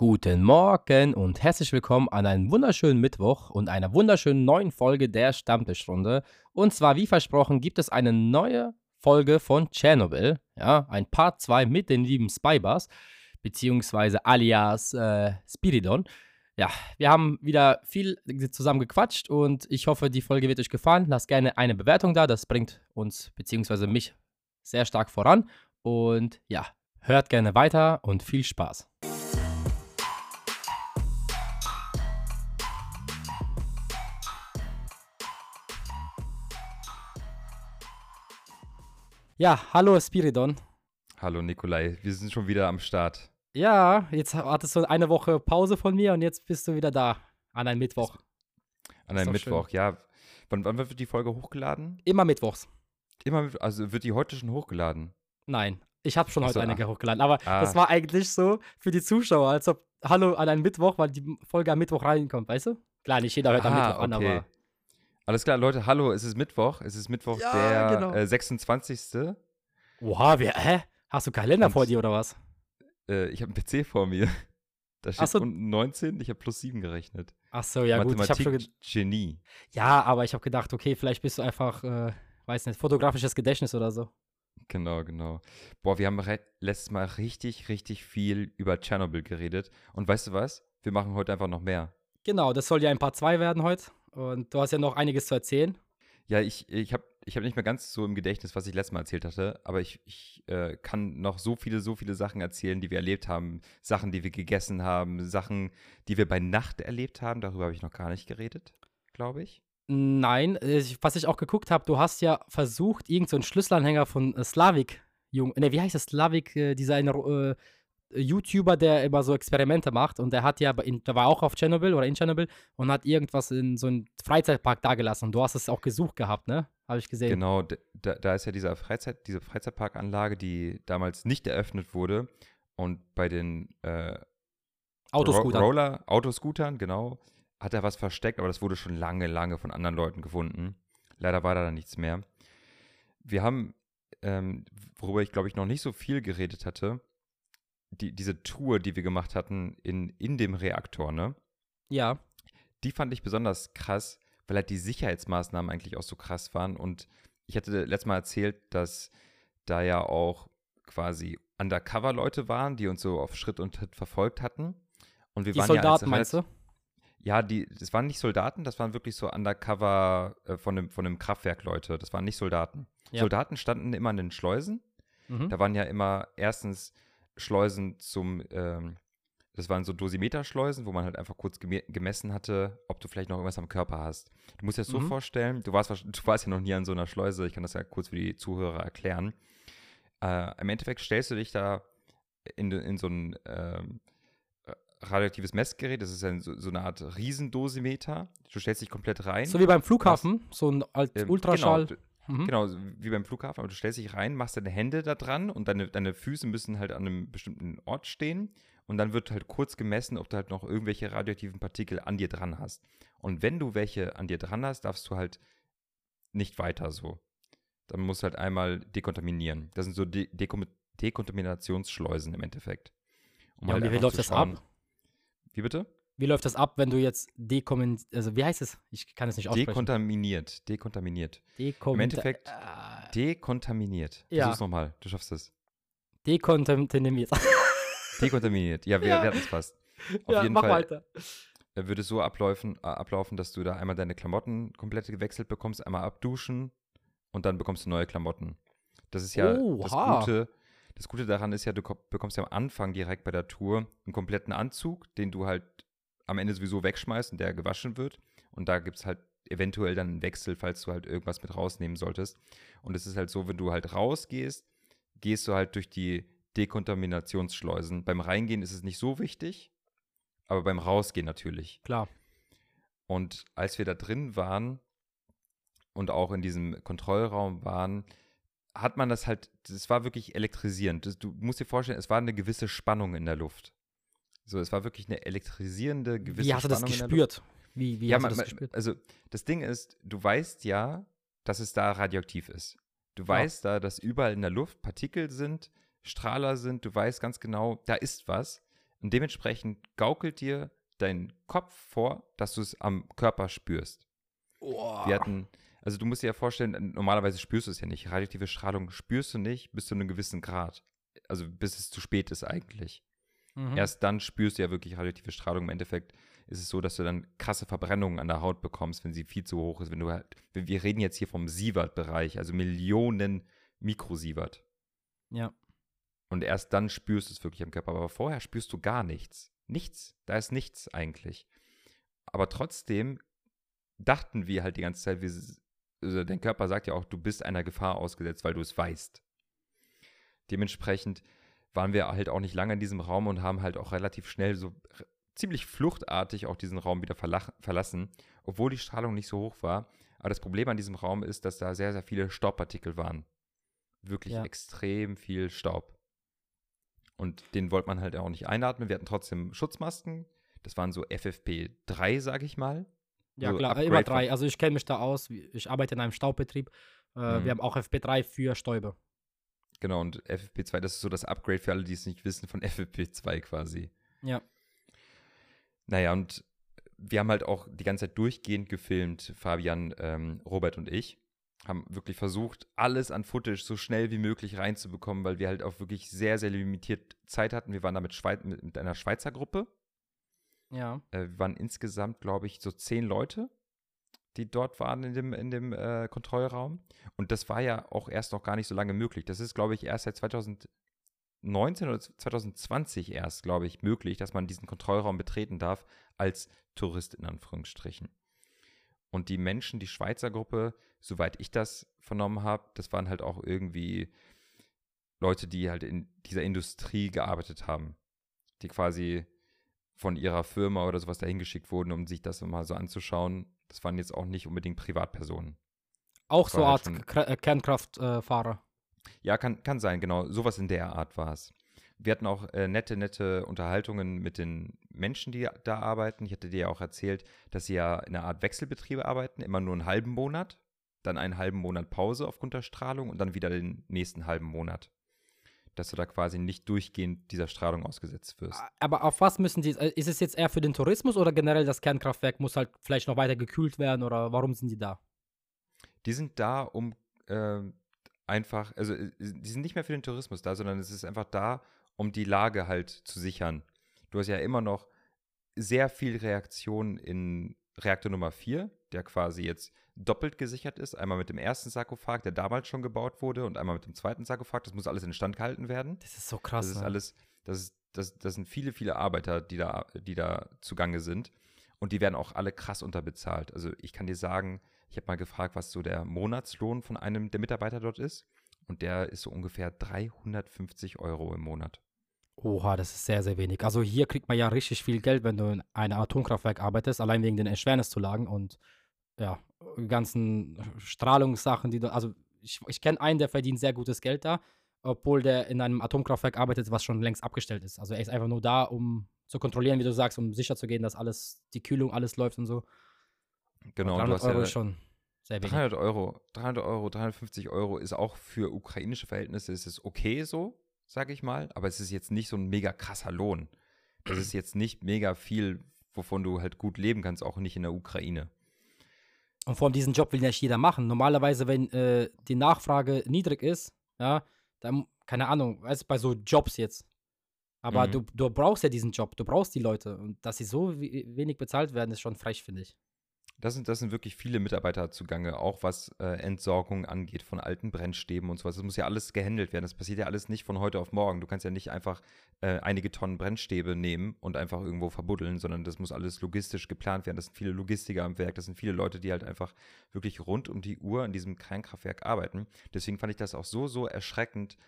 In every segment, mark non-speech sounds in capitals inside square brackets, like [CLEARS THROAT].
Guten Morgen und herzlich willkommen an einem wunderschönen Mittwoch und einer wunderschönen neuen Folge der Stammtischrunde. Und zwar, wie versprochen, gibt es eine neue Folge von Tschernobyl, ja, ein Part 2 mit den lieben Spybars, beziehungsweise alias äh, Spiridon. Ja, wir haben wieder viel zusammen gequatscht und ich hoffe, die Folge wird euch gefallen. Lasst gerne eine Bewertung da, das bringt uns, beziehungsweise mich, sehr stark voran. Und ja, hört gerne weiter und viel Spaß. Ja, hallo Spiridon. Hallo Nikolai, wir sind schon wieder am Start. Ja, jetzt hattest du eine Woche Pause von mir und jetzt bist du wieder da. An einem Mittwoch. An einem Mittwoch, schön. ja. Wann, wann, wird die Folge hochgeladen? Immer mittwochs. Immer, also wird die heute schon hochgeladen? Nein, ich habe schon heute so, eine hochgeladen. Aber ah. das war eigentlich so für die Zuschauer, als ob Hallo an einem Mittwoch, weil die Folge am Mittwoch reinkommt, weißt du? Klar, nicht jeder hört ah, am Mittwoch okay. an, aber. Alles klar, Leute, hallo, es ist Mittwoch. Es ist Mittwoch, ja, der genau. äh, 26. Oha, wer, hä? Hast du Kalender Und, vor dir oder was? Äh, ich habe einen PC vor mir. [LAUGHS] Da steht so. unten 19, ich habe plus 7 gerechnet. Ach so, ja Mathematik gut. Ich habe schon Genie. Ja, aber ich habe gedacht, okay, vielleicht bist du einfach, äh, weiß nicht, fotografisches Gedächtnis oder so. Genau, genau. Boah, wir haben letztes Mal richtig, richtig viel über Tschernobyl geredet. Und weißt du was? Wir machen heute einfach noch mehr. Genau, das soll ja ein paar zwei werden heute. Und du hast ja noch einiges zu erzählen. Ja, ich, ich habe ich hab nicht mehr ganz so im Gedächtnis, was ich letztes Mal erzählt hatte, aber ich, ich äh, kann noch so viele, so viele Sachen erzählen, die wir erlebt haben. Sachen, die wir gegessen haben, Sachen, die wir bei Nacht erlebt haben. Darüber habe ich noch gar nicht geredet, glaube ich. Nein, äh, was ich auch geguckt habe, du hast ja versucht, irgendeinen so Schlüsselanhänger von äh, Slavik, Jung, ne, wie heißt das? Slavik, äh, dieser eine, äh, YouTuber, der immer so Experimente macht und der hat ja, in, der war auch auf Tschernobyl oder in Tschernobyl und hat irgendwas in so einem Freizeitpark dagelassen und du hast es auch gesucht gehabt, ne? Habe ich gesehen. Genau, da, da ist ja dieser Freizeit, diese Freizeitparkanlage, die damals nicht eröffnet wurde und bei den äh, Autoscootern. Roller, Autoscootern, genau, hat er was versteckt, aber das wurde schon lange, lange von anderen Leuten gefunden. Leider war da dann nichts mehr. Wir haben, ähm, worüber ich glaube ich noch nicht so viel geredet hatte, die, diese Tour, die wir gemacht hatten in, in dem Reaktor, ne? Ja. Die fand ich besonders krass, weil halt die Sicherheitsmaßnahmen eigentlich auch so krass waren. Und ich hatte letztes Mal erzählt, dass da ja auch quasi Undercover-Leute waren, die uns so auf Schritt und Tritt verfolgt hatten. Und wir die waren Soldaten, ja meinst du? Ja, die, das waren nicht Soldaten, das waren wirklich so Undercover äh, von, dem, von dem Kraftwerk Leute. Das waren nicht Soldaten. Ja. Soldaten standen immer an den Schleusen. Mhm. Da waren ja immer erstens Schleusen zum, ähm, das waren so Dosimeterschleusen, wo man halt einfach kurz gemessen hatte, ob du vielleicht noch irgendwas am Körper hast. Du musst dir das mhm. so vorstellen, du warst, [LAUGHS] du warst ja noch nie an so einer Schleuse, ich kann das ja kurz für die Zuhörer erklären. Äh, Im Endeffekt stellst du dich da in, in so ein ähm, radioaktives Messgerät, das ist ein, so, so, eine Art Riesendosimeter. Du stellst dich komplett rein. So wie beim Flughafen, was, so ein als ähm, Ultraschall. Genau, Mhm. Genau, wie beim Flughafen, aber du stellst dich rein, machst deine Hände da dran und deine, deine Füße müssen halt an einem bestimmten Ort stehen und dann wird halt kurz gemessen, ob du halt noch irgendwelche radioaktiven Partikel an dir dran hast. Und wenn du welche an dir dran hast, darfst du halt nicht weiter so. Dann musst du halt einmal dekontaminieren. Das sind so De Dekom Dekontaminationsschleusen im Endeffekt. Um ja, halt wie läuft das ab? Wie bitte? Wie läuft das ab, wenn du jetzt dekontaminiert, also wie heißt es? Ich kann es nicht aussprechen. Dekontaminiert, dekontaminiert. Dekom Im Endeffekt äh, dekontaminiert. Ja. Versuch's nochmal, du schaffst es. Dekontaminiert. [LAUGHS] dekontaminiert, ja, wir, ja. wir hatten es fast. Auf ja, jeden mach Fall weiter. Würde es so ablaufen, äh, ablaufen, dass du da einmal deine Klamotten komplett gewechselt bekommst, einmal abduschen und dann bekommst du neue Klamotten. Das ist ja oh, das Gute. Das Gute daran ist ja, du bekommst ja am Anfang direkt bei der Tour einen kompletten Anzug, den du halt am Ende sowieso wegschmeißt und der gewaschen wird. Und da gibt es halt eventuell dann einen Wechsel, falls du halt irgendwas mit rausnehmen solltest. Und es ist halt so, wenn du halt rausgehst, gehst du halt durch die Dekontaminationsschleusen. Beim Reingehen ist es nicht so wichtig, aber beim Rausgehen natürlich. Klar. Und als wir da drin waren und auch in diesem Kontrollraum waren, hat man das halt, das war wirklich elektrisierend. Du musst dir vorstellen, es war eine gewisse Spannung in der Luft. So, es war wirklich eine elektrisierende gewisse Wie hast du das gespürt? Wie, wie ja, hast man, du das gespürt? Also, das Ding ist, du weißt ja, dass es da radioaktiv ist. Du weißt ja. da, dass überall in der Luft Partikel sind, Strahler sind, du weißt ganz genau, da ist was, Und dementsprechend gaukelt dir dein Kopf vor, dass du es am Körper spürst. Oh. Wir hatten, also du musst dir ja vorstellen, normalerweise spürst du es ja nicht. Radioaktive Strahlung spürst du nicht bis zu einem gewissen Grad. Also bis es zu spät ist eigentlich. Mhm. Erst dann spürst du ja wirklich radioaktive Strahlung. Im Endeffekt ist es so, dass du dann krasse Verbrennungen an der Haut bekommst, wenn sie viel zu hoch ist. Wenn du halt, wir reden jetzt hier vom Sievert-Bereich, also Millionen Mikrosievert. Ja. Und erst dann spürst du es wirklich am Körper. Aber vorher spürst du gar nichts. Nichts. Da ist nichts eigentlich. Aber trotzdem dachten wir halt die ganze Zeit, wir, also dein Körper sagt ja auch, du bist einer Gefahr ausgesetzt, weil du es weißt. Dementsprechend waren wir halt auch nicht lange in diesem Raum und haben halt auch relativ schnell so ziemlich fluchtartig auch diesen Raum wieder verlassen, obwohl die Strahlung nicht so hoch war. Aber das Problem an diesem Raum ist, dass da sehr, sehr viele Staubpartikel waren. Wirklich ja. extrem viel Staub. Und den wollte man halt auch nicht einatmen. Wir hatten trotzdem Schutzmasken. Das waren so FFP3, sag ich mal. Ja, so klar, Upgrade immer drei. Also ich kenne mich da aus. Ich arbeite in einem Staubbetrieb. Äh, mhm. Wir haben auch FFP3 für Stäube. Genau, und FFP2, das ist so das Upgrade für alle, die es nicht wissen, von [LAUGHS] FFP2 quasi. Ja. Naja, und wir haben halt auch die ganze Zeit durchgehend gefilmt, Fabian, ähm, Robert und ich. Haben wirklich versucht, alles an Footage so schnell wie möglich reinzubekommen, weil wir halt auch wirklich sehr, sehr limitiert Zeit hatten. Wir waren da mit, Schweiz, mit, mit einer Schweizer Gruppe. Ja. Äh, wir waren insgesamt, glaube ich, so zehn Leute die dort waren in dem, in dem äh, Kontrollraum. Und das war ja auch erst noch gar nicht so lange möglich. Das ist, glaube ich, erst seit 2019 oder 2020 erst, glaube ich, möglich, dass man diesen Kontrollraum betreten darf als Tourist in Anführungsstrichen. Und die Menschen, die Schweizer Gruppe, soweit ich das vernommen habe, das waren halt auch irgendwie Leute, die halt in dieser Industrie gearbeitet haben, die quasi von ihrer Firma oder sowas dahin geschickt wurden, um sich das mal so anzuschauen das waren jetzt auch nicht unbedingt Privatpersonen. Auch so halt Art äh, Kernkraftfahrer. Äh, ja, kann, kann sein, genau. Sowas in der Art war es. Wir hatten auch äh, nette, nette Unterhaltungen mit den Menschen, die da arbeiten. Ich hatte dir ja auch erzählt, dass sie ja in einer Art Wechselbetriebe arbeiten, immer nur einen halben Monat, dann einen halben Monat Pause aufgrund der Strahlung und dann wieder den nächsten halben Monat dass du da quasi nicht durchgehend dieser Strahlung ausgesetzt wirst. Aber auf was müssen die, ist es jetzt eher für den Tourismus oder generell das Kernkraftwerk muss halt vielleicht noch weiter gekühlt werden oder warum sind die da? Die sind da, um äh, einfach, also äh, die sind nicht mehr für den Tourismus da, sondern es ist einfach da, um die Lage halt zu sichern. Du hast ja immer noch sehr viel Reaktion in Reaktor Nummer 4, der quasi jetzt doppelt gesichert ist. Einmal mit dem ersten Sarkophag, der damals schon gebaut wurde, und einmal mit dem zweiten Sarkophag. Das muss alles instand gehalten werden. Das ist so krass. Das ist alles, das, ist, das, das sind viele, viele Arbeiter, die da, die da zugange sind. Und die werden auch alle krass unterbezahlt. Also ich kann dir sagen, ich habe mal gefragt, was so der Monatslohn von einem der Mitarbeiter dort ist. Und der ist so ungefähr 350 Euro im Monat. Oha, das ist sehr, sehr wenig. Also hier kriegt man ja richtig viel Geld, wenn du in einem Atomkraftwerk arbeitest, allein wegen den Erschwerniszulagen und ja, ganzen Strahlungssachen, die du, also ich, ich kenne einen, der verdient sehr gutes Geld da, obwohl der in einem Atomkraftwerk arbeitet, was schon längst abgestellt ist. Also er ist einfach nur da, um zu kontrollieren, wie du sagst, um sicher zu gehen, dass alles, die Kühlung, alles läuft und so. Genau, 300 du hast Euro ja ist schon sehr wenig. 300 Euro, 300 Euro, 350 Euro ist auch für ukrainische Verhältnisse ist es okay so, sage ich mal, aber es ist jetzt nicht so ein mega krasser Lohn. Das ist jetzt nicht mega viel, wovon du halt gut leben kannst, auch nicht in der Ukraine. Und vor allem diesen Job will nicht jeder machen. Normalerweise, wenn äh, die Nachfrage niedrig ist, ja, dann, keine Ahnung, weißt du, bei so Jobs jetzt. Aber mhm. du, du brauchst ja diesen Job, du brauchst die Leute. Und dass sie so wenig bezahlt werden, ist schon frech, finde ich. Das sind, das sind wirklich viele Mitarbeiter zugange, auch was äh, Entsorgung angeht von alten Brennstäben und sowas. Das muss ja alles gehandelt werden. Das passiert ja alles nicht von heute auf morgen. Du kannst ja nicht einfach äh, einige Tonnen Brennstäbe nehmen und einfach irgendwo verbuddeln, sondern das muss alles logistisch geplant werden. Das sind viele Logistiker am Werk, das sind viele Leute, die halt einfach wirklich rund um die Uhr an diesem Kernkraftwerk arbeiten. Deswegen fand ich das auch so, so erschreckend,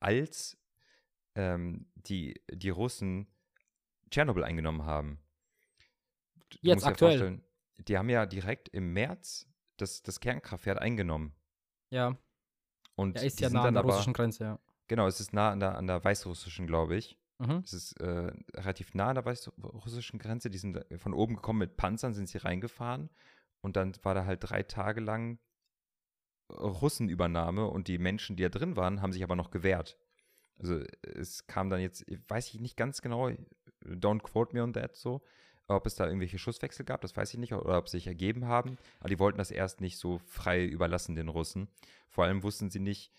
als ähm, die, die Russen Tschernobyl eingenommen haben. Du Jetzt aktuell die haben ja direkt im März das, das Kernkraftwerk eingenommen. Ja. Und ja, ist ja nah an der aber, russischen Grenze, ja. Genau, es ist nah an der, an der weißrussischen, glaube ich. Mhm. Es ist äh, relativ nah an der weißrussischen Grenze. Die sind von oben gekommen mit Panzern, sind sie reingefahren. Und dann war da halt drei Tage lang Russenübernahme und die Menschen, die da drin waren, haben sich aber noch gewehrt. Also es kam dann jetzt, weiß ich nicht ganz genau, don't quote me on that so. Ob es da irgendwelche Schusswechsel gab, das weiß ich nicht, oder ob sie sich ergeben haben. Aber die wollten das erst nicht so frei überlassen, den Russen. Vor allem wussten sie nicht,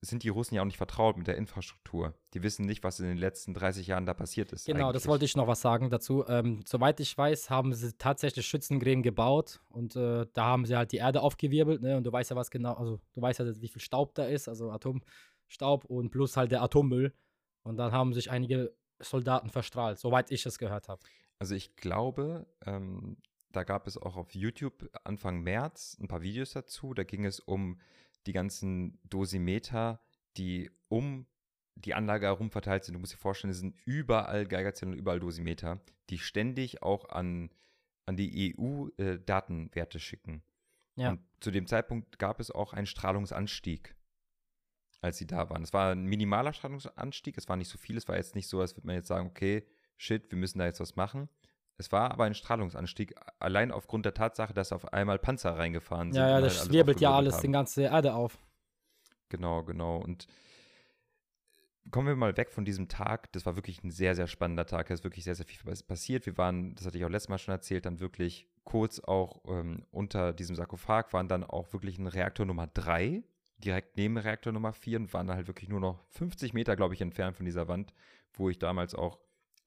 sind die Russen ja auch nicht vertraut mit der Infrastruktur. Die wissen nicht, was in den letzten 30 Jahren da passiert ist. Genau, eigentlich. das wollte ich noch was sagen dazu. Ähm, soweit ich weiß, haben sie tatsächlich Schützengräben gebaut und äh, da haben sie halt die Erde aufgewirbelt. Ne? Und du weißt ja, was genau, also du weißt ja, wie viel Staub da ist, also Atomstaub und plus halt der Atommüll. Und dann haben sich einige Soldaten verstrahlt, soweit ich es gehört habe. Also ich glaube, ähm, da gab es auch auf YouTube Anfang März ein paar Videos dazu. Da ging es um die ganzen Dosimeter, die um die Anlage herum verteilt sind. Du musst dir vorstellen, es sind überall Geigerzähler und überall Dosimeter, die ständig auch an, an die EU äh, Datenwerte schicken. Ja. Und zu dem Zeitpunkt gab es auch einen Strahlungsanstieg, als sie da waren. Es war ein minimaler Strahlungsanstieg, es war nicht so viel, es war jetzt nicht so, als würde man jetzt sagen, okay, shit, wir müssen da jetzt was machen. Es war aber ein Strahlungsanstieg, allein aufgrund der Tatsache, dass auf einmal Panzer reingefahren sind. Ja, ja, das halt wirbelt ja alles, haben. die ganze Erde auf. Genau, genau. Und kommen wir mal weg von diesem Tag. Das war wirklich ein sehr, sehr spannender Tag. Da ist wirklich sehr, sehr viel passiert. Wir waren, das hatte ich auch letztes Mal schon erzählt, dann wirklich kurz auch ähm, unter diesem Sarkophag waren dann auch wirklich ein Reaktor Nummer 3, direkt neben Reaktor Nummer 4 und waren dann halt wirklich nur noch 50 Meter, glaube ich, entfernt von dieser Wand, wo ich damals auch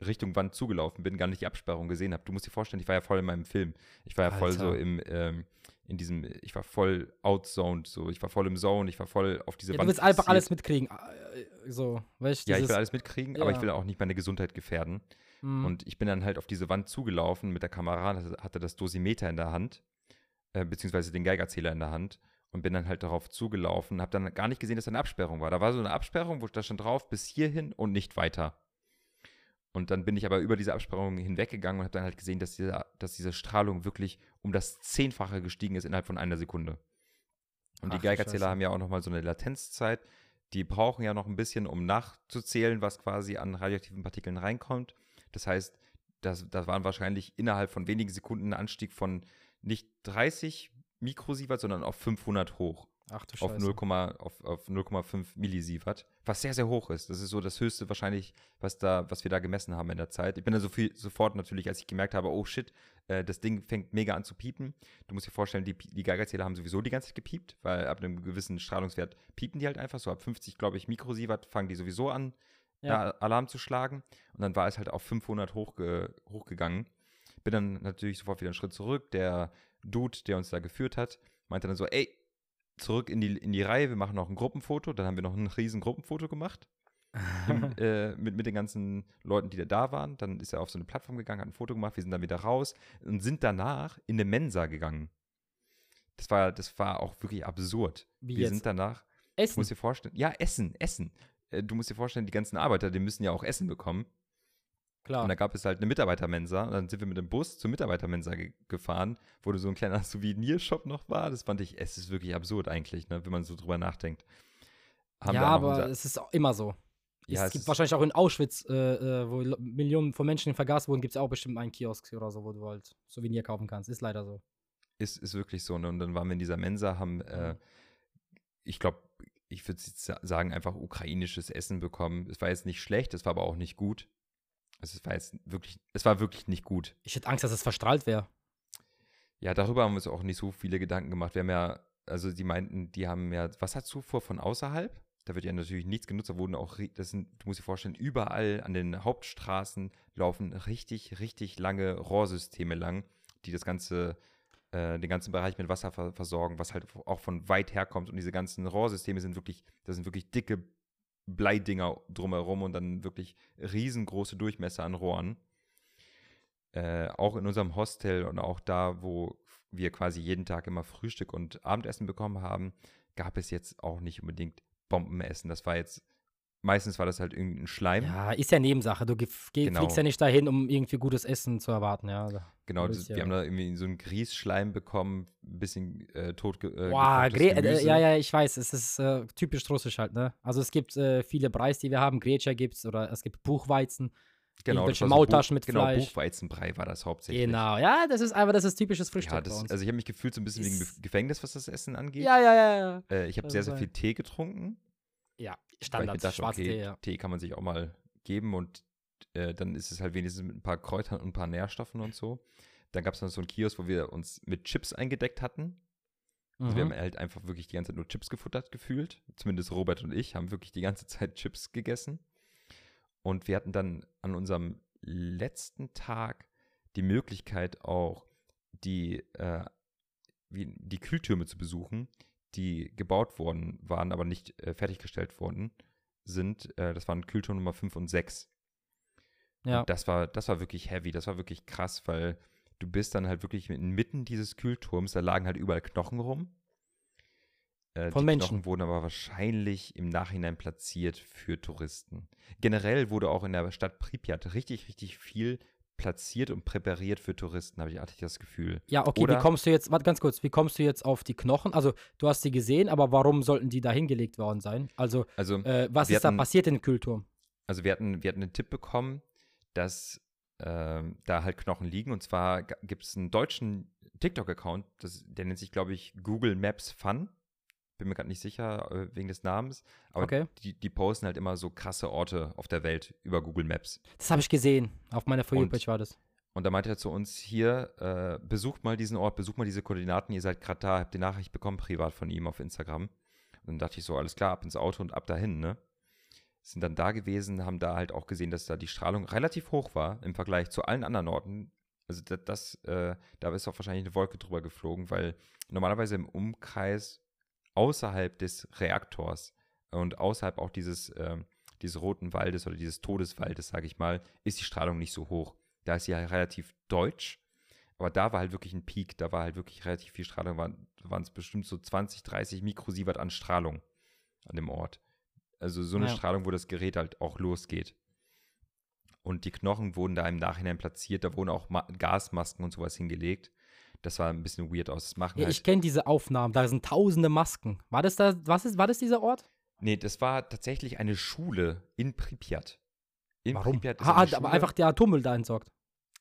Richtung Wand zugelaufen bin, gar nicht die Absperrung gesehen habe. Du musst dir vorstellen, ich war ja voll in meinem Film. Ich war ja Alter. voll so im, ähm, in diesem, ich war voll outzoned, so, ich war voll im Zone, ich war voll auf diese ja, Wand. Du willst einfach alles mitkriegen, äh, so, weißt du? Ja, ich will alles mitkriegen, ja. aber ich will auch nicht meine Gesundheit gefährden. Mhm. Und ich bin dann halt auf diese Wand zugelaufen mit der Kamera, hatte das Dosimeter in der Hand, äh, beziehungsweise den Geigerzähler in der Hand und bin dann halt darauf zugelaufen, habe dann gar nicht gesehen, dass da eine Absperrung war. Da war so eine Absperrung, wo da stand drauf, bis hierhin und nicht weiter. Und dann bin ich aber über diese Absperrung hinweggegangen und habe dann halt gesehen, dass diese, dass diese Strahlung wirklich um das Zehnfache gestiegen ist innerhalb von einer Sekunde. Und Ach, die Geigerzähler haben ja auch nochmal so eine Latenzzeit. Die brauchen ja noch ein bisschen, um nachzuzählen, was quasi an radioaktiven Partikeln reinkommt. Das heißt, das, das waren wahrscheinlich innerhalb von wenigen Sekunden ein Anstieg von nicht 30 Mikrosievert, sondern auf 500 hoch. Ach du. Auf 0,5 auf, auf Millisievert, was sehr, sehr hoch ist. Das ist so das Höchste wahrscheinlich, was, da, was wir da gemessen haben in der Zeit. Ich bin dann so viel, sofort natürlich, als ich gemerkt habe, oh shit, äh, das Ding fängt mega an zu piepen. Du musst dir vorstellen, die, die Geigerzähler haben sowieso die ganze Zeit gepiept, weil ab einem gewissen Strahlungswert piepen die halt einfach. So ab 50, glaube ich, Mikrosievert fangen die sowieso an, ja. äh, Alarm zu schlagen. Und dann war es halt auf 500 hochge hochgegangen. Bin dann natürlich sofort wieder einen Schritt zurück. Der Dude, der uns da geführt hat, meinte dann so, ey, zurück in die, in die Reihe, wir machen noch ein Gruppenfoto. Dann haben wir noch ein riesen Gruppenfoto gemacht. [LAUGHS] Im, äh, mit, mit den ganzen Leuten, die da waren. Dann ist er auf so eine Plattform gegangen, hat ein Foto gemacht, wir sind dann wieder raus und sind danach in eine Mensa gegangen. Das war, das war auch wirklich absurd. Wie wir jetzt? sind danach. Essen. Du musst dir vorstellen, ja, Essen, Essen. Äh, du musst dir vorstellen, die ganzen Arbeiter, die müssen ja auch Essen bekommen. Klar. Und da gab es halt eine Mitarbeitermensa. Und dann sind wir mit dem Bus zur Mitarbeitermensa ge gefahren, wo so ein kleiner [LAUGHS] Souvenirshop noch war. Das fand ich, es ist wirklich absurd eigentlich, ne, wenn man so drüber nachdenkt. Haben ja, aber es ist auch immer so. Ja, es, es gibt wahrscheinlich auch in Auschwitz, äh, äh wo Millionen von Menschen vergaß wurden, gibt es auch bestimmt einen Kiosk oder so, wo du halt Souvenir kaufen kannst. Ist leider so. Ist, ist wirklich so. Ne? Und dann waren wir in dieser Mensa, haben, äh, ich glaube, ich würde sagen, einfach ukrainisches Essen bekommen. Es war jetzt nicht schlecht, es war aber auch nicht gut. Also es war jetzt wirklich, es war wirklich nicht gut. Ich hätte Angst, dass es verstrahlt wäre. Ja, darüber haben wir uns auch nicht so viele Gedanken gemacht. Wir haben ja, also die meinten, die haben ja Wasserzufuhr von außerhalb. Da wird ja natürlich nichts genutzt. Da wurden auch, das sind, du musst dir vorstellen, überall an den Hauptstraßen laufen richtig, richtig lange Rohrsysteme lang, die das ganze, äh, den ganzen Bereich mit Wasser versorgen, was halt auch von weit herkommt. Und diese ganzen Rohrsysteme sind wirklich, das sind wirklich dicke Bleidinger drumherum und dann wirklich riesengroße Durchmesser an Rohren. Äh, auch in unserem Hostel und auch da, wo wir quasi jeden Tag immer Frühstück und Abendessen bekommen haben, gab es jetzt auch nicht unbedingt Bombenessen. Das war jetzt Meistens war das halt irgendein Schleim. Ja, ist ja Nebensache. Du genau. fliegst ja nicht dahin, um irgendwie gutes Essen zu erwarten, ja. Genau, das, ja wir haben da irgendwie so einen Grießschleim bekommen, ein bisschen äh, tot äh, Boah, äh, ja, ja, ich weiß, es ist äh, typisch russisch halt, ne? Also es gibt äh, viele Preis, die wir haben, Grätscher gibt's oder es gibt Buchweizen. Genau, welche so Maultaschen mit genau, Fleisch. Genau, Buchweizenbrei war das hauptsächlich. Genau, ja, das ist einfach, das ist typisches Frühstück ja, das, Also ich habe mich gefühlt so ein bisschen ist wegen Gefängnis, was das Essen angeht. Ja, ja, ja. ja. Äh, ich habe sehr, sehr viel Tee getrunken. Ja, Standard, dachte, schwarz okay, Tee, ja. Tee kann man sich auch mal geben und äh, dann ist es halt wenigstens mit ein paar Kräutern und ein paar Nährstoffen und so. Dann gab es noch so einen Kiosk, wo wir uns mit Chips eingedeckt hatten. Also wir haben halt einfach wirklich die ganze Zeit nur Chips gefuttert gefühlt. Zumindest Robert und ich haben wirklich die ganze Zeit Chips gegessen. Und wir hatten dann an unserem letzten Tag die Möglichkeit auch die, äh, wie, die Kühltürme zu besuchen, die gebaut worden waren, aber nicht äh, fertiggestellt worden sind. Äh, das waren Kühlturm Nummer 5 und 6. Ja. Und das war, das war wirklich heavy, das war wirklich krass, weil du bist dann halt wirklich inmitten dieses Kühlturms, da lagen halt überall Knochen rum. Äh, Von die Menschen. Knochen wurden aber wahrscheinlich im Nachhinein platziert für Touristen. Generell wurde auch in der Stadt Pripyat richtig, richtig viel platziert und präpariert für Touristen, habe ich, hatte ich das Gefühl. Ja, okay, Oder, wie kommst du jetzt, warte ganz kurz, wie kommst du jetzt auf die Knochen? Also, du hast sie gesehen, aber warum sollten die da hingelegt worden sein? Also, also äh, was ist hatten, da passiert in dem Kühlturm? Also, wir hatten, wir hatten einen Tipp bekommen, dass äh, da halt Knochen liegen. Und zwar gibt es einen deutschen TikTok-Account, der nennt sich, glaube ich, Google Maps Fun. Bin mir gerade nicht sicher äh, wegen des Namens. Aber okay. die, die posten halt immer so krasse Orte auf der Welt über Google Maps. Das habe ich gesehen. Auf meiner Vorpage war das. Und da meinte er zu uns hier, äh, besucht mal diesen Ort, besucht mal diese Koordinaten, ihr seid gerade da, habt die Nachricht bekommen, privat von ihm auf Instagram. Und dann dachte ich so, alles klar, ab ins Auto und ab dahin, ne? sind dann da gewesen, haben da halt auch gesehen, dass da die Strahlung relativ hoch war im Vergleich zu allen anderen Orten. Also das, das äh, da ist auch wahrscheinlich eine Wolke drüber geflogen, weil normalerweise im Umkreis außerhalb des Reaktors und außerhalb auch dieses, äh, dieses roten Waldes oder dieses Todeswaldes, sage ich mal, ist die Strahlung nicht so hoch. Da ist sie halt relativ deutsch, aber da war halt wirklich ein Peak, da war halt wirklich relativ viel Strahlung, waren es bestimmt so 20, 30 Mikrosievert an Strahlung an dem Ort. Also so eine ja. Strahlung, wo das Gerät halt auch losgeht. Und die Knochen wurden da im Nachhinein platziert, da wurden auch Ma Gasmasken und sowas hingelegt. Das sah ein bisschen weird aus. Das machen ja, halt ich kenne diese Aufnahmen, da sind tausende Masken. War das da, was ist, war das dieser Ort? Nee, das war tatsächlich eine Schule in Pripyat. In Warum? Pripyat ist ah, aber einfach der Atommüll da entsorgt.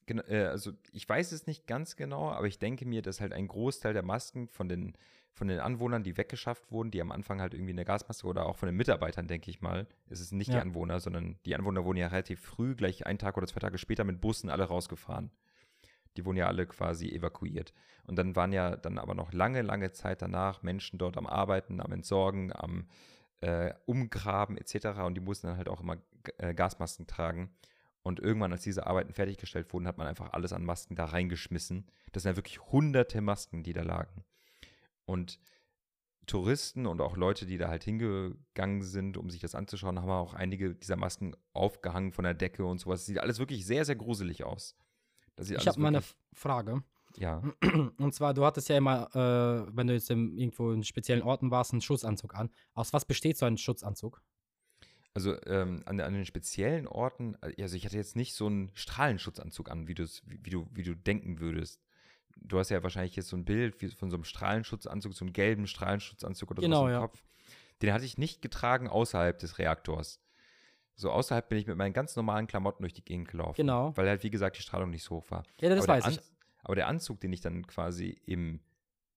Genau, äh, also ich weiß es nicht ganz genau, aber ich denke mir, dass halt ein Großteil der Masken von den von den Anwohnern, die weggeschafft wurden, die am Anfang halt irgendwie in der Gasmaske oder auch von den Mitarbeitern, denke ich mal. Es ist nicht ja. die Anwohner, sondern die Anwohner wurden ja relativ früh, gleich einen Tag oder zwei Tage später mit Bussen alle rausgefahren. Die wurden ja alle quasi evakuiert. Und dann waren ja dann aber noch lange, lange Zeit danach Menschen dort am Arbeiten, am Entsorgen, am äh, Umgraben etc. Und die mussten dann halt auch immer äh, Gasmasken tragen. Und irgendwann, als diese Arbeiten fertiggestellt wurden, hat man einfach alles an Masken da reingeschmissen. Das sind ja wirklich hunderte Masken, die da lagen. Und Touristen und auch Leute, die da halt hingegangen sind, um sich das anzuschauen, haben auch einige dieser Masken aufgehangen von der Decke und sowas. Sieht alles wirklich sehr, sehr gruselig aus. Ich habe mal eine Frage. Ja. [CLEARS THROAT] Und zwar, du hattest ja immer, äh, wenn du jetzt im, irgendwo in speziellen Orten warst, einen Schutzanzug an. Aus was besteht so ein Schutzanzug? Also ähm, an, an, den speziellen Orten, also ich hatte jetzt nicht so einen Strahlenschutzanzug an, wie, wie, wie, du, wie du denken würdest du hast ja wahrscheinlich jetzt so ein Bild von so einem Strahlenschutzanzug, so einem gelben Strahlenschutzanzug oder genau, so im ja. Kopf. Den hatte ich nicht getragen außerhalb des Reaktors. So außerhalb bin ich mit meinen ganz normalen Klamotten durch die Gegend gelaufen. Genau. Weil halt, wie gesagt, die Strahlung nicht so hoch war. Ja, das aber weiß ich. Aber der Anzug, den ich dann quasi im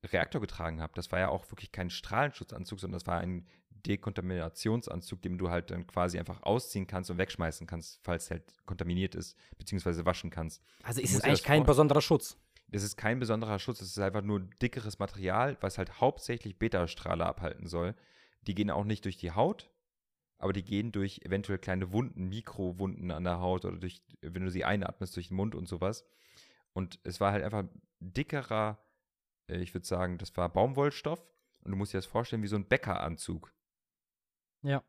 Reaktor getragen habe, das war ja auch wirklich kein Strahlenschutzanzug, sondern das war ein Dekontaminationsanzug, den du halt dann quasi einfach ausziehen kannst und wegschmeißen kannst, falls halt kontaminiert ist, beziehungsweise waschen kannst. Also ist es eigentlich kein besonderer Schutz? Das ist kein besonderer Schutz, es ist einfach nur dickeres Material, was halt hauptsächlich Beta-Strahler abhalten soll. Die gehen auch nicht durch die Haut, aber die gehen durch eventuell kleine Wunden, Mikrowunden an der Haut oder durch, wenn du sie einatmest, durch den Mund und sowas. Und es war halt einfach dickerer, äh, ich würde sagen, das war Baumwollstoff. Und du musst dir das vorstellen wie so ein Bäckeranzug. Ja.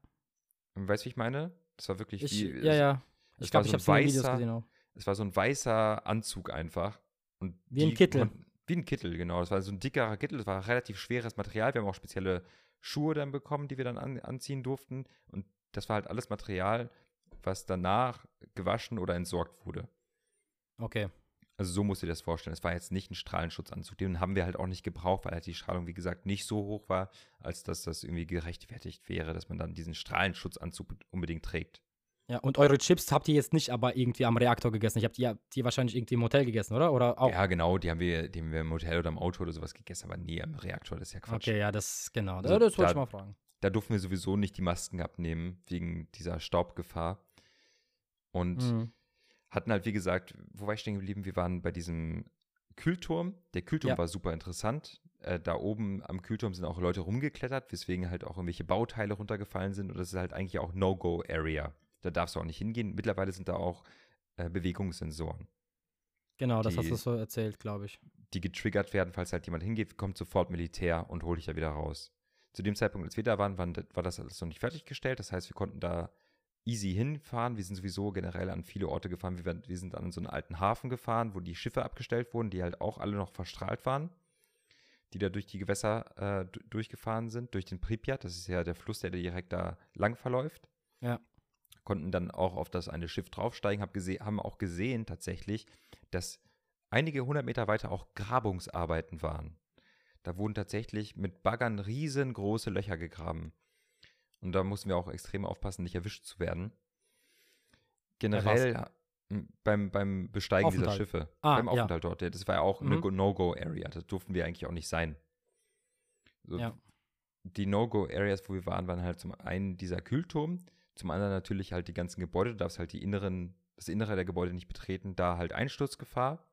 Weißt du, wie ich meine? Das war wirklich ich, wie. Ja, ja. Ich glaube, so ich habe Videos gesehen auch. Es war so ein weißer Anzug einfach. Und wie ein Kittel. Man, wie ein Kittel, genau. Das war so ein dickerer Kittel, das war relativ schweres Material. Wir haben auch spezielle Schuhe dann bekommen, die wir dann an, anziehen durften. Und das war halt alles Material, was danach gewaschen oder entsorgt wurde. Okay. Also so musst du dir das vorstellen. Es war jetzt nicht ein Strahlenschutzanzug. Den haben wir halt auch nicht gebraucht, weil halt die Strahlung, wie gesagt, nicht so hoch war, als dass das irgendwie gerechtfertigt wäre, dass man dann diesen Strahlenschutzanzug unbedingt trägt. Ja, und eure Chips habt ihr jetzt nicht aber irgendwie am Reaktor gegessen. Ich habt die, die wahrscheinlich irgendwie im Hotel gegessen, oder? oder auch? Ja, genau, die haben, wir, die haben wir im Hotel oder im Auto oder sowas gegessen, aber nie am Reaktor, das ist ja Quatsch. Okay, ja, das genau. Also, das wollte ich mal fragen. Da durften wir sowieso nicht die Masken abnehmen, wegen dieser Staubgefahr. Und mhm. hatten halt, wie gesagt, wo war ich stehen geblieben? Wir waren bei diesem Kühlturm. Der Kühlturm ja. war super interessant. Äh, da oben am Kühlturm sind auch Leute rumgeklettert, weswegen halt auch irgendwelche Bauteile runtergefallen sind. Und das ist halt eigentlich auch No-Go-Area. Da darfst du auch nicht hingehen. Mittlerweile sind da auch äh, Bewegungssensoren. Genau, das die, hast du so erzählt, glaube ich. Die getriggert werden, falls halt jemand hingeht, kommt sofort Militär und holt dich ja wieder raus. Zu dem Zeitpunkt, als wir da waren, waren war das alles noch nicht fertiggestellt. Das heißt, wir konnten da easy hinfahren. Wir sind sowieso generell an viele Orte gefahren. Wir, wir sind an so einen alten Hafen gefahren, wo die Schiffe abgestellt wurden, die halt auch alle noch verstrahlt waren, die da durch die Gewässer äh, durchgefahren sind, durch den Pripyat. Das ist ja der Fluss, der direkt da lang verläuft. Ja. Konnten dann auch auf das eine Schiff draufsteigen, hab haben auch gesehen tatsächlich, dass einige hundert Meter weiter auch Grabungsarbeiten waren. Da wurden tatsächlich mit Baggern riesengroße Löcher gegraben. Und da mussten wir auch extrem aufpassen, nicht erwischt zu werden. Generell ja, beim, beim Besteigen Aufenthalt. dieser Schiffe, ah, beim Aufenthalt ja. dort, das war ja auch mhm. eine No-Go-Area. Da durften wir eigentlich auch nicht sein. So, ja. Die No-Go-Areas, wo wir waren, waren halt zum einen dieser Kühlturm, zum anderen natürlich halt die ganzen Gebäude. Du darfst halt die inneren, das Innere der Gebäude nicht betreten, da halt Einsturzgefahr.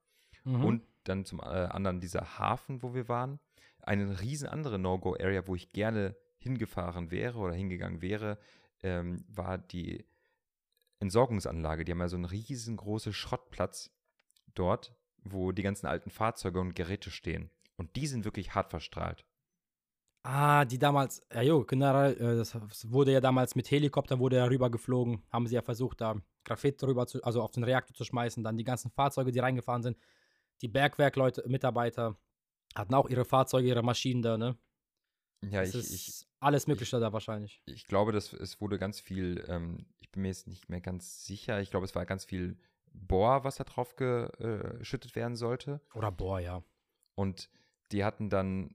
Mhm. Und dann zum äh, anderen dieser Hafen, wo wir waren. Eine riesen andere No-Go-Area, wo ich gerne hingefahren wäre oder hingegangen wäre, ähm, war die Entsorgungsanlage. Die haben ja so einen riesengroßen Schrottplatz dort, wo die ganzen alten Fahrzeuge und Geräte stehen. Und die sind wirklich hart verstrahlt. Ah, die damals, ja jo, generell, äh, das wurde ja damals mit Helikopter wurde ja rüber geflogen, haben sie ja versucht, da Graphit drüber zu, also auf den Reaktor zu schmeißen, dann die ganzen Fahrzeuge, die reingefahren sind, die Bergwerkleute, Mitarbeiter hatten auch ihre Fahrzeuge, ihre Maschinen da, ne? Ja, das ich, ich, alles Mögliche ich, da wahrscheinlich. Ich glaube, dass es wurde ganz viel, ähm, ich bin mir jetzt nicht mehr ganz sicher, ich glaube, es war ganz viel Bohr, was da drauf geschüttet werden sollte. Oder Bohr, ja. Und die hatten dann äh,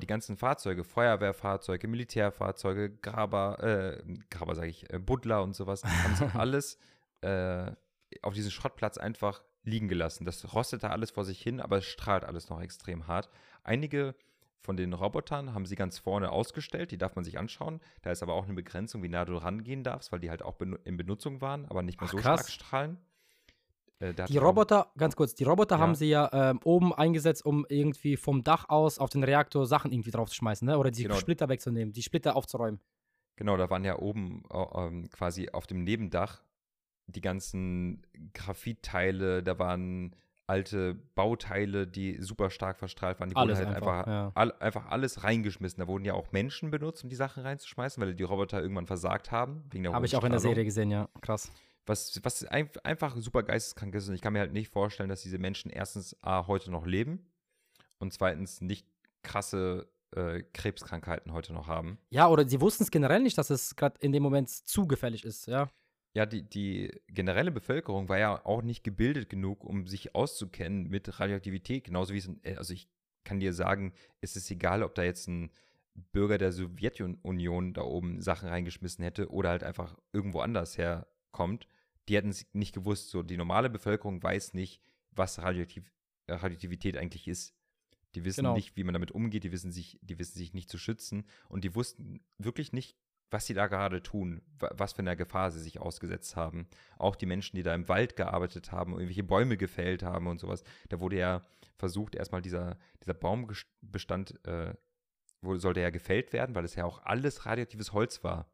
die ganzen Fahrzeuge, Feuerwehrfahrzeuge, Militärfahrzeuge, Graber, äh, Graber sage ich, äh, Buddler und sowas, haben sie [LAUGHS] alles äh, auf diesem Schrottplatz einfach liegen gelassen. Das rostete alles vor sich hin, aber es strahlt alles noch extrem hart. Einige von den Robotern haben sie ganz vorne ausgestellt, die darf man sich anschauen. Da ist aber auch eine Begrenzung, wie nah du rangehen darfst, weil die halt auch in Benutzung waren, aber nicht mehr Ach, so krass. stark strahlen. Äh, die Roboter, ganz kurz, die Roboter ja. haben sie ja ähm, oben eingesetzt, um irgendwie vom Dach aus auf den Reaktor Sachen irgendwie draufzuschmeißen, ne? oder die genau. Splitter wegzunehmen, die Splitter aufzuräumen. Genau, da waren ja oben äh, quasi auf dem Nebendach die ganzen Graphitteile, da waren alte Bauteile, die super stark verstrahlt waren. Die alles wurden halt einfach, einfach, ja. all, einfach, alles reingeschmissen. Da wurden ja auch Menschen benutzt, um die Sachen reinzuschmeißen, weil die Roboter irgendwann versagt haben. Habe ich auch in der Serie gesehen, ja. Krass. Was, was einfach super geisteskrank ist. Und ich kann mir halt nicht vorstellen, dass diese Menschen erstens A, heute noch leben und zweitens nicht krasse äh, Krebskrankheiten heute noch haben. Ja, oder sie wussten es generell nicht, dass es gerade in dem Moment zu gefährlich ist, ja ja, die, die generelle Bevölkerung war ja auch nicht gebildet genug, um sich auszukennen mit Radioaktivität. Genauso wie es, äh, also ich kann dir sagen, es ist egal, ob da jetzt ein Bürger der Sowjetunion da oben Sachen reingeschmissen hätte oder halt einfach irgendwo anders herkommt. Die hätten es nicht gewusst. So, die normale Bevölkerung weiß nicht, was Radioaktiv Radioaktivität eigentlich ist. Die wissen genau. nicht, wie man damit umgeht, die wissen sich, die wissen sich nicht zu schützen und die wussten wirklich nicht was sie da gerade tun, was für eine Gefahr sie sich ausgesetzt haben. Auch die Menschen, die da im Wald gearbeitet haben, irgendwelche Bäume gefällt haben und sowas. Da wurde ja versucht, erstmal dieser, dieser Baumbestand, äh, wo sollte ja gefällt werden, weil es ja auch alles radioaktives Holz war.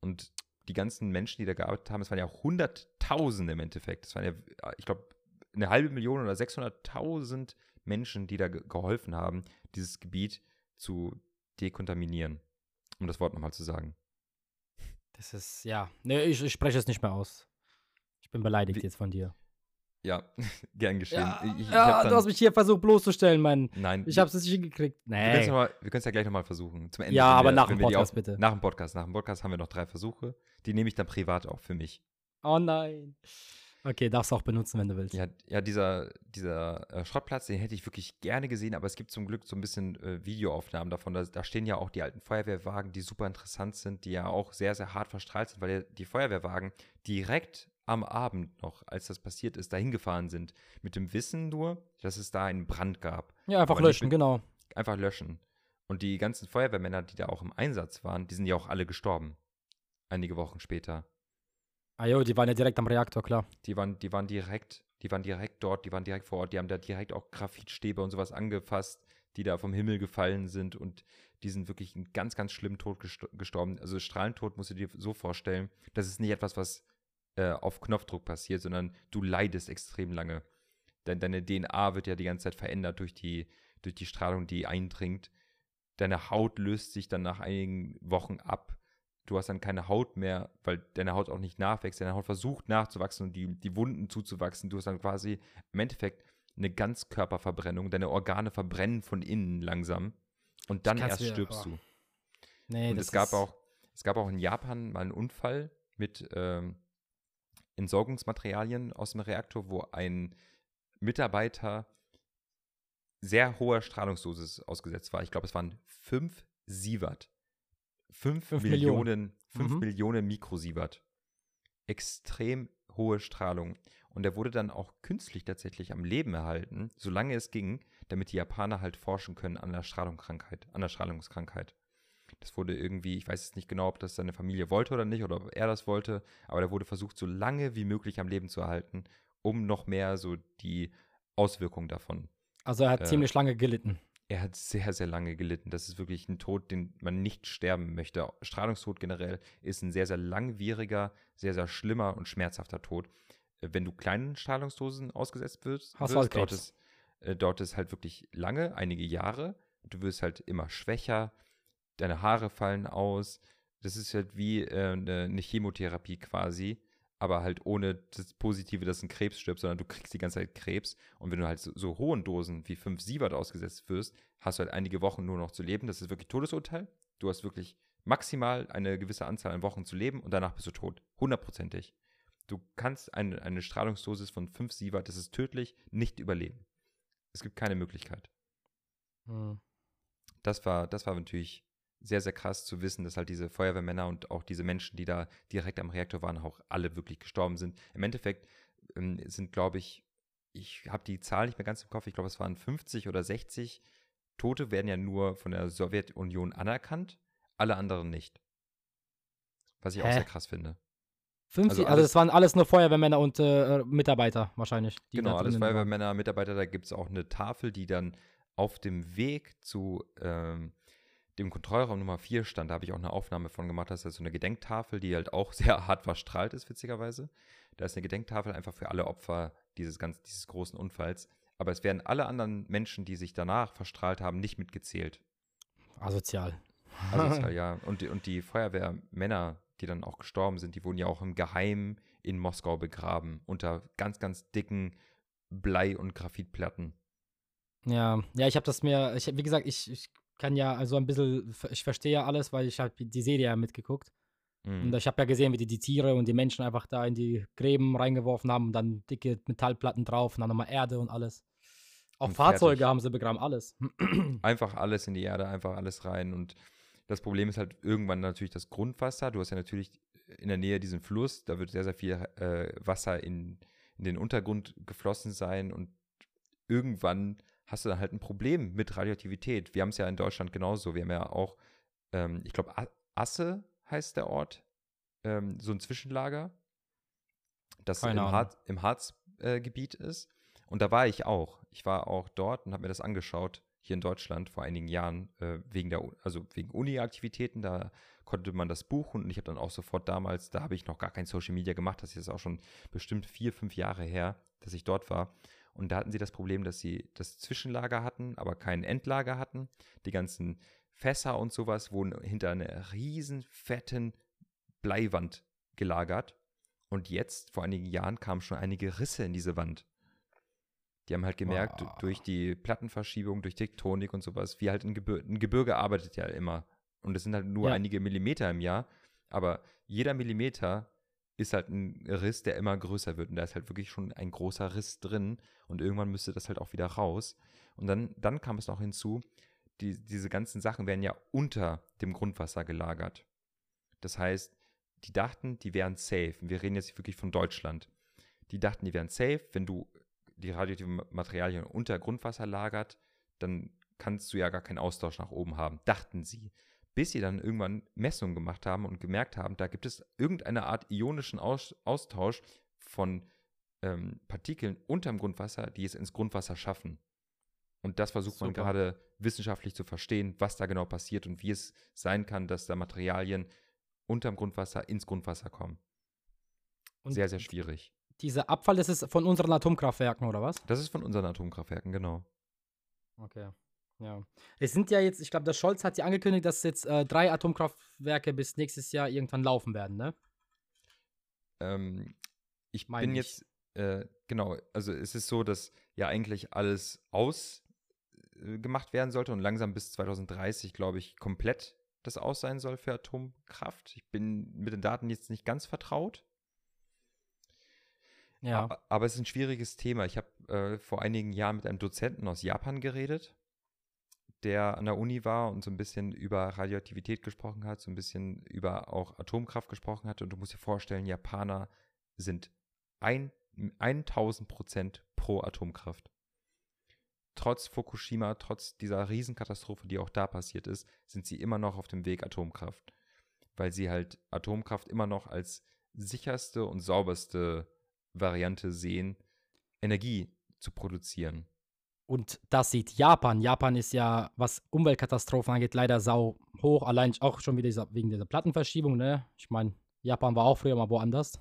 Und die ganzen Menschen, die da gearbeitet haben, es waren ja auch Hunderttausende im Endeffekt. Es waren ja, ich glaube, eine halbe Million oder 600.000 Menschen, die da geholfen haben, dieses Gebiet zu dekontaminieren um das Wort nochmal zu sagen. Das ist, ja. Nee, ich, ich spreche es nicht mehr aus. Ich bin beleidigt Wie, jetzt von dir. Ja, [LAUGHS] gern geschehen. Ja, ich, ich ja du hast mich hier versucht bloßzustellen, Mann. Nein. Ich hab's nicht hingekriegt. Nee. Wir können es ja gleich nochmal versuchen. Zum Ende. Ja, aber wir, nach dem Podcast auch, bitte. Nach dem Podcast. Nach dem Podcast haben wir noch drei Versuche. Die nehme ich dann privat auch für mich. Oh nein. Okay, darfst du auch benutzen, wenn du willst. Ja, ja dieser, dieser äh, Schrottplatz, den hätte ich wirklich gerne gesehen, aber es gibt zum Glück so ein bisschen äh, Videoaufnahmen davon. Da, da, stehen ja auch die alten Feuerwehrwagen, die super interessant sind, die ja auch sehr, sehr hart verstrahlt sind, weil die Feuerwehrwagen direkt am Abend noch, als das passiert ist, dahin gefahren sind. Mit dem Wissen nur, dass es da einen Brand gab. Ja, einfach löschen, mit, genau. Einfach löschen. Und die ganzen Feuerwehrmänner, die da auch im Einsatz waren, die sind ja auch alle gestorben. Einige Wochen später. Ah jo, die waren ja direkt am Reaktor, klar. Die waren, die waren direkt, die waren direkt dort, die waren direkt vor Ort, die haben da direkt auch Graphitstäbe und sowas angefasst, die da vom Himmel gefallen sind und die sind wirklich einen ganz, ganz schlimmen Tod gestorben. Also Strahlentod musst du dir so vorstellen, das ist nicht etwas, was äh, auf Knopfdruck passiert, sondern du leidest extrem lange. Denn deine DNA wird ja die ganze Zeit verändert durch die, durch die Strahlung, die eindringt. Deine Haut löst sich dann nach einigen Wochen ab. Du hast dann keine Haut mehr, weil deine Haut auch nicht nachwächst. Deine Haut versucht nachzuwachsen und die, die Wunden zuzuwachsen. Du hast dann quasi im Endeffekt eine Ganzkörperverbrennung. Deine Organe verbrennen von innen langsam. Und dann erst wieder, stirbst oh. du. Nee, und es gab auch, es gab auch in Japan mal einen Unfall mit ähm, Entsorgungsmaterialien aus dem Reaktor, wo ein Mitarbeiter sehr hoher Strahlungsdosis ausgesetzt war. Ich glaube, es waren 5 Sievert. 5 Millionen, Millionen, 5 mhm. Millionen Mikrosievert. Extrem hohe Strahlung. Und er wurde dann auch künstlich tatsächlich am Leben erhalten, solange es ging, damit die Japaner halt forschen können an der Strahlungskrankheit, an der Strahlungskrankheit. Das wurde irgendwie, ich weiß jetzt nicht genau, ob das seine Familie wollte oder nicht, oder ob er das wollte, aber da wurde versucht, so lange wie möglich am Leben zu erhalten, um noch mehr so die Auswirkungen davon. Also er hat äh, ziemlich lange gelitten. Er hat sehr, sehr lange gelitten. Das ist wirklich ein Tod, den man nicht sterben möchte. Strahlungstod generell ist ein sehr, sehr langwieriger, sehr, sehr schlimmer und schmerzhafter Tod. Äh, wenn du kleinen Strahlungsdosen ausgesetzt wirst, Hast wirst, dort ist, äh, dort ist halt wirklich lange, einige Jahre. Du wirst halt immer schwächer, deine Haare fallen aus. Das ist halt wie äh, eine Chemotherapie quasi aber halt ohne das Positive, dass ein Krebs stirbt, sondern du kriegst die ganze Zeit Krebs. Und wenn du halt so, so hohen Dosen wie 5 Sievert ausgesetzt wirst, hast du halt einige Wochen nur noch zu leben. Das ist wirklich Todesurteil. Du hast wirklich maximal eine gewisse Anzahl an Wochen zu leben und danach bist du tot. Hundertprozentig. Du kannst eine, eine Strahlungsdosis von 5 Sievert, das ist tödlich, nicht überleben. Es gibt keine Möglichkeit. Hm. Das war, das war natürlich sehr, sehr krass zu wissen, dass halt diese Feuerwehrmänner und auch diese Menschen, die da direkt am Reaktor waren, auch alle wirklich gestorben sind. Im Endeffekt ähm, sind, glaube ich, ich habe die Zahl nicht mehr ganz im Kopf, ich glaube, es waren 50 oder 60 Tote, werden ja nur von der Sowjetunion anerkannt, alle anderen nicht. Was ich Hä? auch sehr krass finde. 50, also, also es waren alles nur Feuerwehrmänner und äh, Mitarbeiter wahrscheinlich. Genau, alles Feuerwehrmänner. Mitarbeiter, da gibt es auch eine Tafel, die dann auf dem Weg zu ähm, dem Kontrollraum Nummer 4 stand, da habe ich auch eine Aufnahme von gemacht, das ist so eine Gedenktafel, die halt auch [LAUGHS] sehr hart verstrahlt ist, witzigerweise. Da ist eine Gedenktafel einfach für alle Opfer dieses, ganz, dieses großen Unfalls. Aber es werden alle anderen Menschen, die sich danach verstrahlt haben, nicht mitgezählt. Asozial. Asozial, [LAUGHS] ja. Und, und die Feuerwehrmänner, die dann auch gestorben sind, die wurden ja auch im Geheimen in Moskau begraben, unter ganz, ganz dicken Blei- und Graphitplatten. Ja, ja, ich habe das mir, ich, wie gesagt, ich, ich kann ja also ein bisschen, ich verstehe ja alles, weil ich habe die Serie ja mitgeguckt. Mhm. Und ich habe ja gesehen, wie die, die Tiere und die Menschen einfach da in die Gräben reingeworfen haben und dann dicke Metallplatten drauf und dann nochmal Erde und alles. Auch und Fahrzeuge fertig. haben sie begraben, alles. [CLEARS THROAT] Einfach alles in die Erde, einfach alles rein. Und das Problem ist halt irgendwann natürlich das Grundwasser. Du hast ja natürlich in der Nähe diesen Fluss, da wird sehr, sehr viel äh, Wasser in, in den Untergrund geflossen sein und irgendwann hast du dann halt ein Problem mit Radioaktivität. Wir haben es ja in Deutschland genauso. Wir haben ja auch, ähm, ich glaube, Asse heißt der Ort, ähm, so ein Zwischenlager, das im, Har im Harzgebiet äh, ist. Und da war ich auch. Ich war auch dort und habe mir das angeschaut, hier in Deutschland vor einigen Jahren, äh, wegen der, also wegen Uni-Aktivitäten, da konnte man das buchen und ich habe dann auch sofort damals, da habe ich noch gar kein Social Media gemacht, das ist jetzt auch schon bestimmt vier, fünf Jahre her, dass ich dort war. Und da hatten sie das Problem, dass sie das Zwischenlager hatten, aber kein Endlager hatten. Die ganzen Fässer und sowas wurden hinter einer riesen fetten Bleiwand gelagert. Und jetzt, vor einigen Jahren, kamen schon einige Risse in diese Wand. Die haben halt gemerkt, wow. durch die Plattenverschiebung, durch Tektonik und sowas, wie halt ein, Gebir ein Gebirge arbeitet ja immer. Und es sind halt nur ja. einige Millimeter im Jahr. Aber jeder Millimeter ist halt ein Riss, der immer größer wird. Und da ist halt wirklich schon ein großer Riss drin. Und irgendwann müsste das halt auch wieder raus. Und dann, dann kam es noch hinzu, die, diese ganzen Sachen werden ja unter dem Grundwasser gelagert. Das heißt, die dachten, die wären safe. Wir reden jetzt wirklich von Deutschland. Die dachten, die wären safe. Wenn du die radioaktiven Materialien unter Grundwasser lagert, dann kannst du ja gar keinen Austausch nach oben haben. Dachten sie. Bis sie dann irgendwann Messungen gemacht haben und gemerkt haben, da gibt es irgendeine Art ionischen Aus Austausch von ähm, Partikeln unterm Grundwasser, die es ins Grundwasser schaffen. Und das versucht Super. man gerade wissenschaftlich zu verstehen, was da genau passiert und wie es sein kann, dass da Materialien unterm Grundwasser ins Grundwasser kommen. Und sehr, sehr schwierig. Dieser Abfall, das ist von unseren Atomkraftwerken, oder was? Das ist von unseren Atomkraftwerken, genau. Okay. Ja. Es sind ja jetzt, ich glaube, der Scholz hat ja angekündigt, dass jetzt äh, drei Atomkraftwerke bis nächstes Jahr irgendwann laufen werden, ne? Ähm, ich Meine bin ich. jetzt, äh, genau, also es ist so, dass ja eigentlich alles ausgemacht äh, werden sollte und langsam bis 2030, glaube ich, komplett das aus sein soll für Atomkraft. Ich bin mit den Daten jetzt nicht ganz vertraut. Ja. Aber, aber es ist ein schwieriges Thema. Ich habe äh, vor einigen Jahren mit einem Dozenten aus Japan geredet, der an der Uni war und so ein bisschen über Radioaktivität gesprochen hat, so ein bisschen über auch Atomkraft gesprochen hat. Und du musst dir vorstellen, Japaner sind ein, 1000 Prozent pro Atomkraft. Trotz Fukushima, trotz dieser Riesenkatastrophe, die auch da passiert ist, sind sie immer noch auf dem Weg Atomkraft. Weil sie halt Atomkraft immer noch als sicherste und sauberste Variante sehen, Energie zu produzieren. Und das sieht Japan. Japan ist ja, was Umweltkatastrophen angeht, leider sau hoch. Allein auch schon wieder wegen dieser Plattenverschiebung. Ne? Ich meine, Japan war auch früher mal woanders.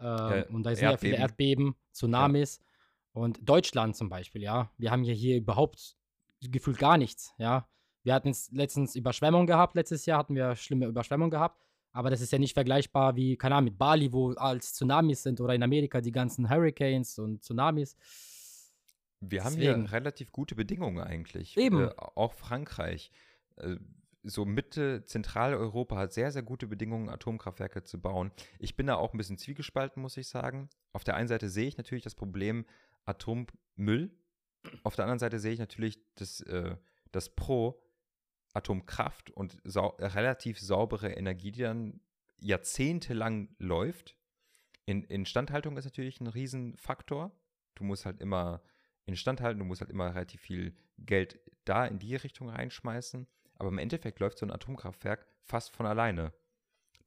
Ähm, ja, und da sind Erdbeben. ja viele Erdbeben, Tsunamis. Ja. Und Deutschland zum Beispiel, ja. Wir haben ja hier überhaupt gefühlt gar nichts, ja. Wir hatten jetzt letztens Überschwemmung gehabt, letztes Jahr hatten wir schlimme Überschwemmung gehabt. Aber das ist ja nicht vergleichbar wie, keine Ahnung, mit Bali, wo als Tsunamis sind oder in Amerika die ganzen Hurricanes und Tsunamis. Wir haben Deswegen. hier relativ gute Bedingungen eigentlich. Eben. Äh, auch Frankreich. Äh, so Mitte, Zentraleuropa hat sehr, sehr gute Bedingungen, Atomkraftwerke zu bauen. Ich bin da auch ein bisschen zwiegespalten, muss ich sagen. Auf der einen Seite sehe ich natürlich das Problem Atommüll. Auf der anderen Seite sehe ich natürlich das, äh, das Pro Atomkraft und sau relativ saubere Energie, die dann jahrzehntelang läuft. In Instandhaltung ist natürlich ein Riesenfaktor. Du musst halt immer instandhalten, du musst halt immer relativ viel Geld da in die Richtung reinschmeißen. Aber im Endeffekt läuft so ein Atomkraftwerk fast von alleine.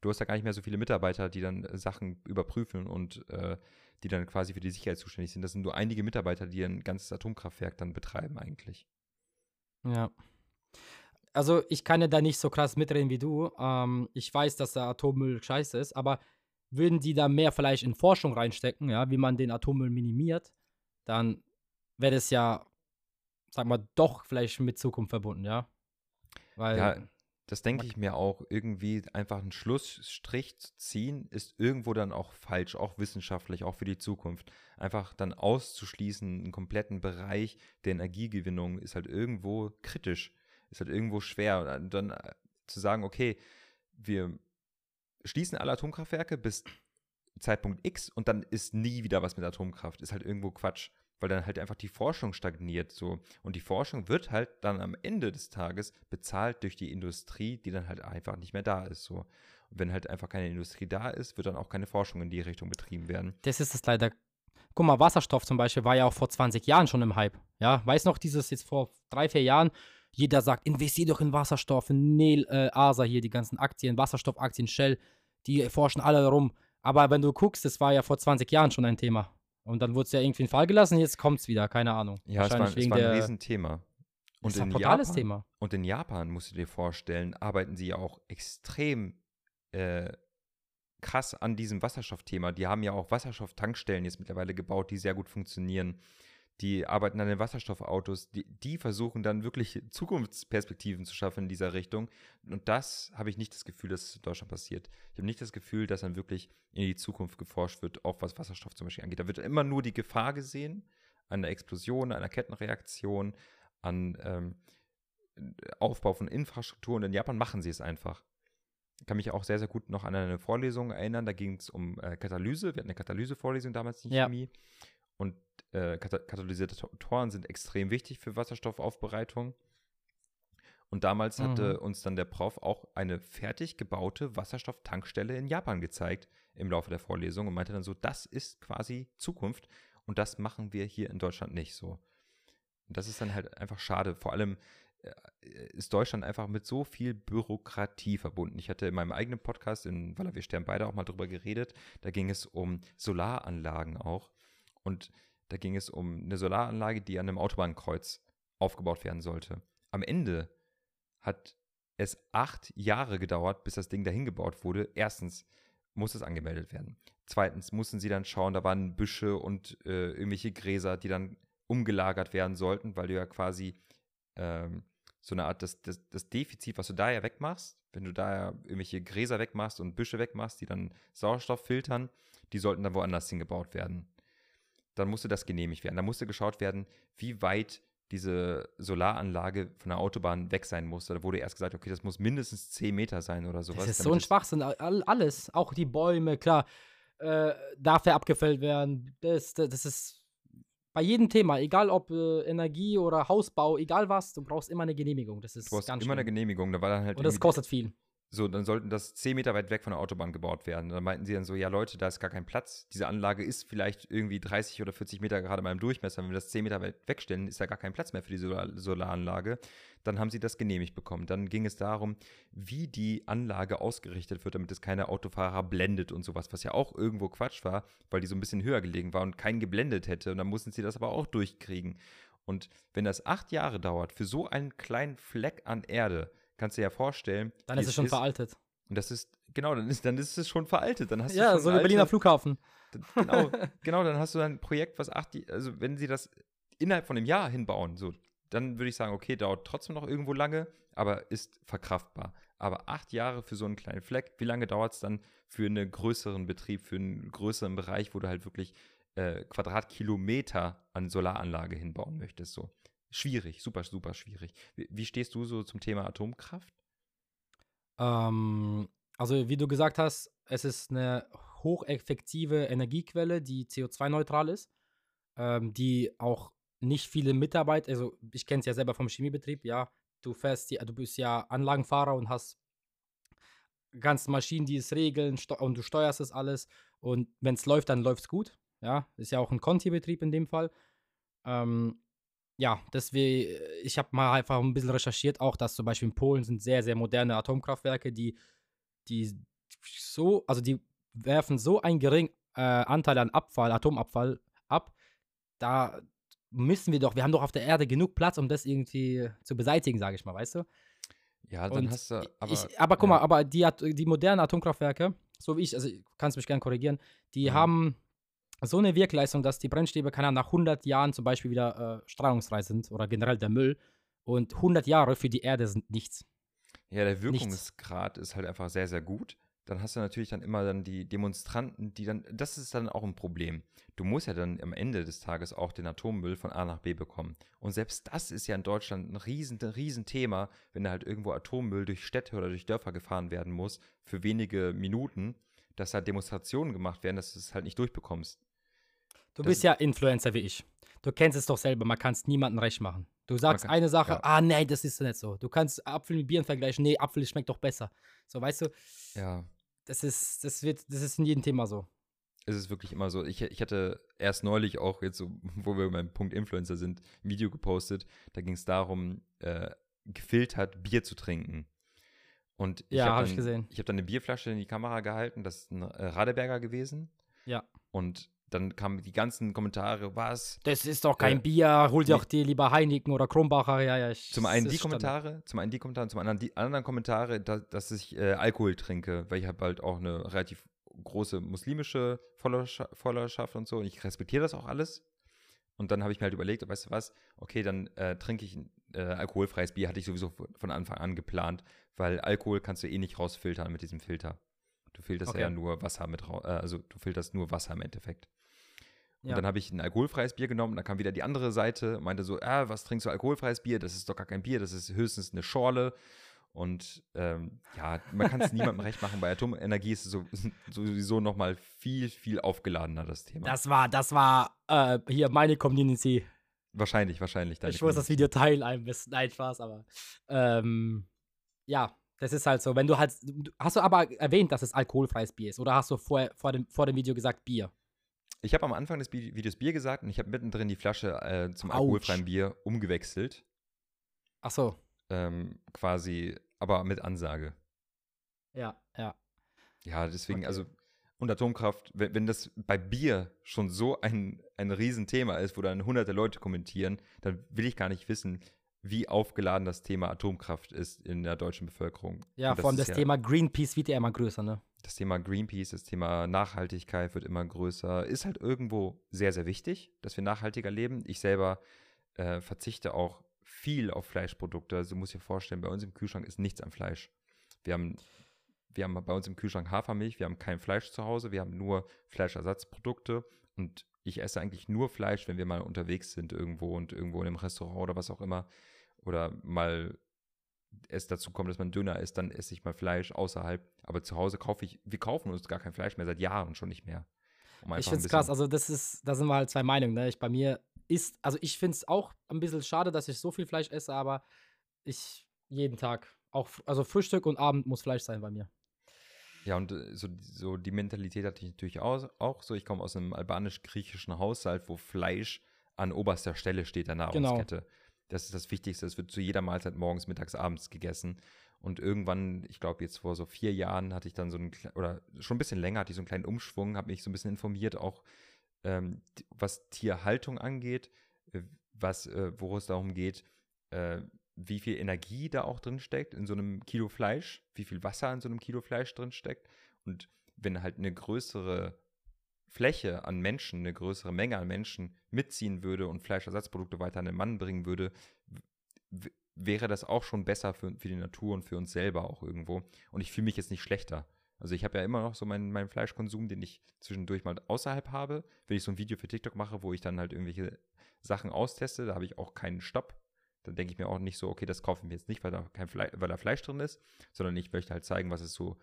Du hast ja gar nicht mehr so viele Mitarbeiter, die dann äh, Sachen überprüfen und äh, die dann quasi für die Sicherheit zuständig sind. Das sind nur einige Mitarbeiter, die ein ganzes Atomkraftwerk dann betreiben eigentlich. Ja. Also ich kann ja da nicht so krass mitreden wie du. Ähm, ich weiß, dass der Atommüll scheiße ist, aber würden die da mehr vielleicht in Forschung reinstecken, ja, wie man den Atommüll minimiert, dann wäre das ja, sag mal, doch vielleicht mit Zukunft verbunden, ja. Weil ja, das denke ich mir auch. Irgendwie einfach einen Schlussstrich zu ziehen, ist irgendwo dann auch falsch, auch wissenschaftlich, auch für die Zukunft. Einfach dann auszuschließen, einen kompletten Bereich der Energiegewinnung ist halt irgendwo kritisch, ist halt irgendwo schwer. Und dann äh, zu sagen, okay, wir schließen alle Atomkraftwerke bis Zeitpunkt X und dann ist nie wieder was mit Atomkraft, ist halt irgendwo Quatsch weil dann halt einfach die Forschung stagniert so und die Forschung wird halt dann am Ende des Tages bezahlt durch die Industrie, die dann halt einfach nicht mehr da ist so. Und wenn halt einfach keine Industrie da ist, wird dann auch keine Forschung in die Richtung betrieben werden. Das ist es leider. Guck mal, Wasserstoff zum Beispiel war ja auch vor 20 Jahren schon im Hype. Ja, weiß noch dieses jetzt vor drei, vier Jahren, jeder sagt, investier doch in Wasserstoff, in Nel, äh, ASA hier, die ganzen Aktien, Wasserstoffaktien, Shell, die forschen alle rum. Aber wenn du guckst, das war ja vor 20 Jahren schon ein Thema. Und dann wurde es ja irgendwie in den Fall gelassen, jetzt kommt es wieder, keine Ahnung. Ja, es war, es war ein Riesenthema. Und das ist ein totales Japan, Thema. Und in Japan, musst du dir vorstellen, arbeiten sie ja auch extrem äh, krass an diesem Wasserstoffthema. Die haben ja auch Wasserstofftankstellen jetzt mittlerweile gebaut, die sehr gut funktionieren die arbeiten an den Wasserstoffautos, die, die versuchen dann wirklich Zukunftsperspektiven zu schaffen in dieser Richtung. Und das habe ich nicht das Gefühl, dass es in Deutschland passiert. Ich habe nicht das Gefühl, dass dann wirklich in die Zukunft geforscht wird, auch was Wasserstoff zum Beispiel angeht. Da wird immer nur die Gefahr gesehen, einer Explosion, einer Kettenreaktion, an ähm, Aufbau von Infrastruktur. Und in Japan machen sie es einfach. Ich kann mich auch sehr, sehr gut noch an eine Vorlesung erinnern. Da ging es um äh, Katalyse. Wir hatten eine Katalyse-Vorlesung damals in Chemie. Und äh, Katalysatoren sind extrem wichtig für Wasserstoffaufbereitung. Und damals mhm. hatte uns dann der Prof auch eine fertig gebaute Wasserstofftankstelle in Japan gezeigt im Laufe der Vorlesung und meinte dann so, das ist quasi Zukunft und das machen wir hier in Deutschland nicht so. Und das ist dann halt einfach schade. Vor allem äh, ist Deutschland einfach mit so viel Bürokratie verbunden. Ich hatte in meinem eigenen Podcast, in Walla wir sterben beide auch mal drüber geredet, da ging es um Solaranlagen auch. Und da ging es um eine Solaranlage, die an einem Autobahnkreuz aufgebaut werden sollte. Am Ende hat es acht Jahre gedauert, bis das Ding dahin gebaut wurde. Erstens muss es angemeldet werden. Zweitens mussten sie dann schauen, da waren Büsche und äh, irgendwelche Gräser, die dann umgelagert werden sollten, weil du ja quasi ähm, so eine Art, das, das, das Defizit, was du da ja wegmachst, wenn du da irgendwelche Gräser wegmachst und Büsche wegmachst, die dann Sauerstoff filtern, die sollten dann woanders hingebaut werden. Dann musste das genehmigt werden. Dann musste geschaut werden, wie weit diese Solaranlage von der Autobahn weg sein muss. Da wurde erst gesagt, okay, das muss mindestens 10 Meter sein oder sowas. Das ist so ein Schwachsinn. Alles, auch die Bäume, klar, äh, darf der abgefällt werden. Das, das, das ist bei jedem Thema, egal ob äh, Energie oder Hausbau, egal was, du brauchst immer eine Genehmigung. Das ist du brauchst immer schlimm. eine Genehmigung. Da war dann halt Und das kostet viel. So, dann sollten das 10 Meter weit weg von der Autobahn gebaut werden. Dann meinten sie dann so, ja Leute, da ist gar kein Platz. Diese Anlage ist vielleicht irgendwie 30 oder 40 Meter gerade mal im Durchmesser. Wenn wir das 10 Meter weit wegstellen, ist da gar kein Platz mehr für die Solar Solaranlage. Dann haben sie das genehmigt bekommen. Dann ging es darum, wie die Anlage ausgerichtet wird, damit es keine Autofahrer blendet und sowas, was ja auch irgendwo Quatsch war, weil die so ein bisschen höher gelegen war und keinen geblendet hätte. Und dann mussten sie das aber auch durchkriegen. Und wenn das acht Jahre dauert, für so einen kleinen Fleck an Erde, kannst du dir ja vorstellen. Dann ist es schon ist. veraltet. Und das ist, genau, dann ist, dann ist es schon veraltet. Dann hast ja, so wie Berliner Flughafen. Genau, [LAUGHS] genau, dann hast du ein Projekt, was acht, also wenn sie das innerhalb von einem Jahr hinbauen, so, dann würde ich sagen, okay, dauert trotzdem noch irgendwo lange, aber ist verkraftbar. Aber acht Jahre für so einen kleinen Fleck, wie lange dauert es dann für einen größeren Betrieb, für einen größeren Bereich, wo du halt wirklich äh, Quadratkilometer an Solaranlage hinbauen möchtest? So. Schwierig, super, super schwierig. Wie, wie stehst du so zum Thema Atomkraft? Ähm, also, wie du gesagt hast, es ist eine hocheffektive Energiequelle, die CO2-neutral ist, ähm, die auch nicht viele Mitarbeiter, also ich kenne es ja selber vom Chemiebetrieb, ja, du fährst, die, du bist ja Anlagenfahrer und hast ganz Maschinen, die es regeln und du steuerst es alles und wenn es läuft, dann läuft es gut, ja, ist ja auch ein Conti-Betrieb in dem Fall. Ähm, ja, deswegen, äh, ich habe mal einfach ein bisschen recherchiert, auch dass zum Beispiel in Polen sind sehr, sehr moderne Atomkraftwerke, die, die so, also die werfen so einen geringen äh, Anteil an Abfall, Atomabfall ab, da müssen wir doch, wir haben doch auf der Erde genug Platz, um das irgendwie zu beseitigen, sage ich mal, weißt du? Ja, dann Und hast du, aber. Ich, aber guck ja. mal, aber die, die modernen Atomkraftwerke, so wie ich, also kannst mich gerne korrigieren, die mhm. haben so eine Wirkleistung, dass die Brennstäbe, keine Ahnung, nach 100 Jahren zum Beispiel wieder äh, strahlungsfrei sind oder generell der Müll. Und 100 Jahre für die Erde sind nichts. Ja, der Wirkungsgrad nichts. ist halt einfach sehr, sehr gut. Dann hast du natürlich dann immer dann die Demonstranten, die dann, das ist dann auch ein Problem. Du musst ja dann am Ende des Tages auch den Atommüll von A nach B bekommen. Und selbst das ist ja in Deutschland ein riesen, ein riesen Thema, wenn da halt irgendwo Atommüll durch Städte oder durch Dörfer gefahren werden muss, für wenige Minuten, dass da Demonstrationen gemacht werden, dass du es halt nicht durchbekommst. Du das bist ja Influencer wie ich. Du kennst es doch selber, man kann es niemandem recht machen. Du sagst kann, eine Sache, ja. ah nee, das ist nicht so. Du kannst Apfel mit Bieren vergleichen, nee, Apfel schmeckt doch besser. So, weißt du? Ja. Das ist, das wird, das ist in jedem Thema so. Es ist wirklich immer so. Ich, ich hatte erst neulich auch, jetzt so, [LAUGHS] wo wir beim Punkt Influencer sind, ein Video gepostet. Da ging es darum, äh, gefiltert Bier zu trinken. Und ich ja, habe hab ich gesehen. Ich habe dann eine Bierflasche in die Kamera gehalten, das ist ein äh, Radeberger gewesen. Ja. Und dann kamen die ganzen Kommentare, was? Das ist doch kein äh, Bier, hol dir auch dir lieber Heineken oder Kronbacher, ja, ja. Ich, zum einen die Kommentare, zum einen die Kommentare, zum anderen die anderen Kommentare, dass, dass ich äh, Alkohol trinke, weil ich habe halt auch eine relativ große muslimische Followerschaft und so und ich respektiere das auch alles. Und dann habe ich mir halt überlegt, weißt du was, okay, dann äh, trinke ich ein äh, alkoholfreies Bier, hatte ich sowieso von Anfang an geplant, weil Alkohol kannst du eh nicht rausfiltern mit diesem Filter. Du filterst okay. ja nur Wasser mit raus, äh, also du filterst nur Wasser im Endeffekt. Und ja. dann habe ich ein alkoholfreies Bier genommen. Dann kam wieder die andere Seite meinte so: ah, was trinkst du alkoholfreies Bier? Das ist doch gar kein Bier, das ist höchstens eine Schorle. Und ähm, ja, man kann es [LAUGHS] niemandem recht machen. Bei Atomenergie ist es so, [LAUGHS] sowieso noch mal viel, viel aufgeladener, das Thema. Das war, das war äh, hier meine Community. Wahrscheinlich, wahrscheinlich. Ich muss das Video teilen ein bisschen. Nein, Spaß, aber ähm, ja, das ist halt so. Wenn du halt, hast du aber erwähnt, dass es alkoholfreies Bier ist? Oder hast du vor, vor, dem, vor dem Video gesagt Bier? Ich habe am Anfang des Videos Bier gesagt und ich habe mittendrin die Flasche äh, zum Ouch. alkoholfreien Bier umgewechselt. Ach so. ähm, quasi, aber mit Ansage. Ja, ja. Ja, deswegen, okay. also und Atomkraft, wenn, wenn das bei Bier schon so ein, ein Riesenthema ist, wo dann hunderte Leute kommentieren, dann will ich gar nicht wissen, wie aufgeladen das Thema Atomkraft ist in der deutschen Bevölkerung. Ja, vor allem das, ja, Thema Greenpeace wird ja immer größer, ne? Das Thema Greenpeace, das Thema Nachhaltigkeit wird immer größer. Ist halt irgendwo sehr, sehr wichtig, dass wir nachhaltiger leben. Ich selber äh, verzichte auch viel auf Fleischprodukte. Also du musst dir vorstellen, bei uns im Kühlschrank ist nichts an Fleisch. Wir haben wir haben bei uns im Kühlschrank Hafermilch, wir haben kein Fleisch zu Hause, wir haben nur Fleischersatzprodukte und ich esse eigentlich nur Fleisch, wenn wir mal unterwegs sind irgendwo und irgendwo in einem Restaurant oder was auch immer oder mal es dazu kommt, dass man Döner isst, dann esse ich mal Fleisch außerhalb. Aber zu Hause kaufe ich, wir kaufen uns gar kein Fleisch mehr, seit Jahren schon nicht mehr. Um ich finde es krass, also das ist, da sind wir halt zwei Meinungen. Ne? Ich bei mir ist, also ich finde es auch ein bisschen schade, dass ich so viel Fleisch esse, aber ich jeden Tag, auch, also Frühstück und Abend muss Fleisch sein bei mir. Ja, und äh, so, so die Mentalität hatte ich natürlich auch, auch so. Ich komme aus einem albanisch-griechischen Haushalt, wo Fleisch an oberster Stelle steht der genau. Nahrungskette. Genau. Das ist das Wichtigste. Es wird zu jeder Mahlzeit morgens, mittags, abends gegessen. Und irgendwann, ich glaube jetzt vor so vier Jahren, hatte ich dann so einen, oder schon ein bisschen länger, hatte ich so einen kleinen Umschwung, habe mich so ein bisschen informiert, auch ähm, was Tierhaltung angeht, äh, was, äh, wo es darum geht, äh, wie viel Energie da auch drin steckt in so einem Kilo Fleisch, wie viel Wasser in so einem Kilo Fleisch drin steckt. Und wenn halt eine größere Fläche an Menschen, eine größere Menge an Menschen mitziehen würde und Fleischersatzprodukte weiter an den Mann bringen würde, wäre das auch schon besser für, für die Natur und für uns selber auch irgendwo. Und ich fühle mich jetzt nicht schlechter. Also ich habe ja immer noch so meinen, meinen Fleischkonsum, den ich zwischendurch mal außerhalb habe. Wenn ich so ein Video für TikTok mache, wo ich dann halt irgendwelche Sachen austeste, da habe ich auch keinen Stopp dann denke ich mir auch nicht so, okay, das kaufen wir jetzt nicht, weil da kein Fleisch, weil da Fleisch drin ist, sondern ich möchte halt zeigen, was es so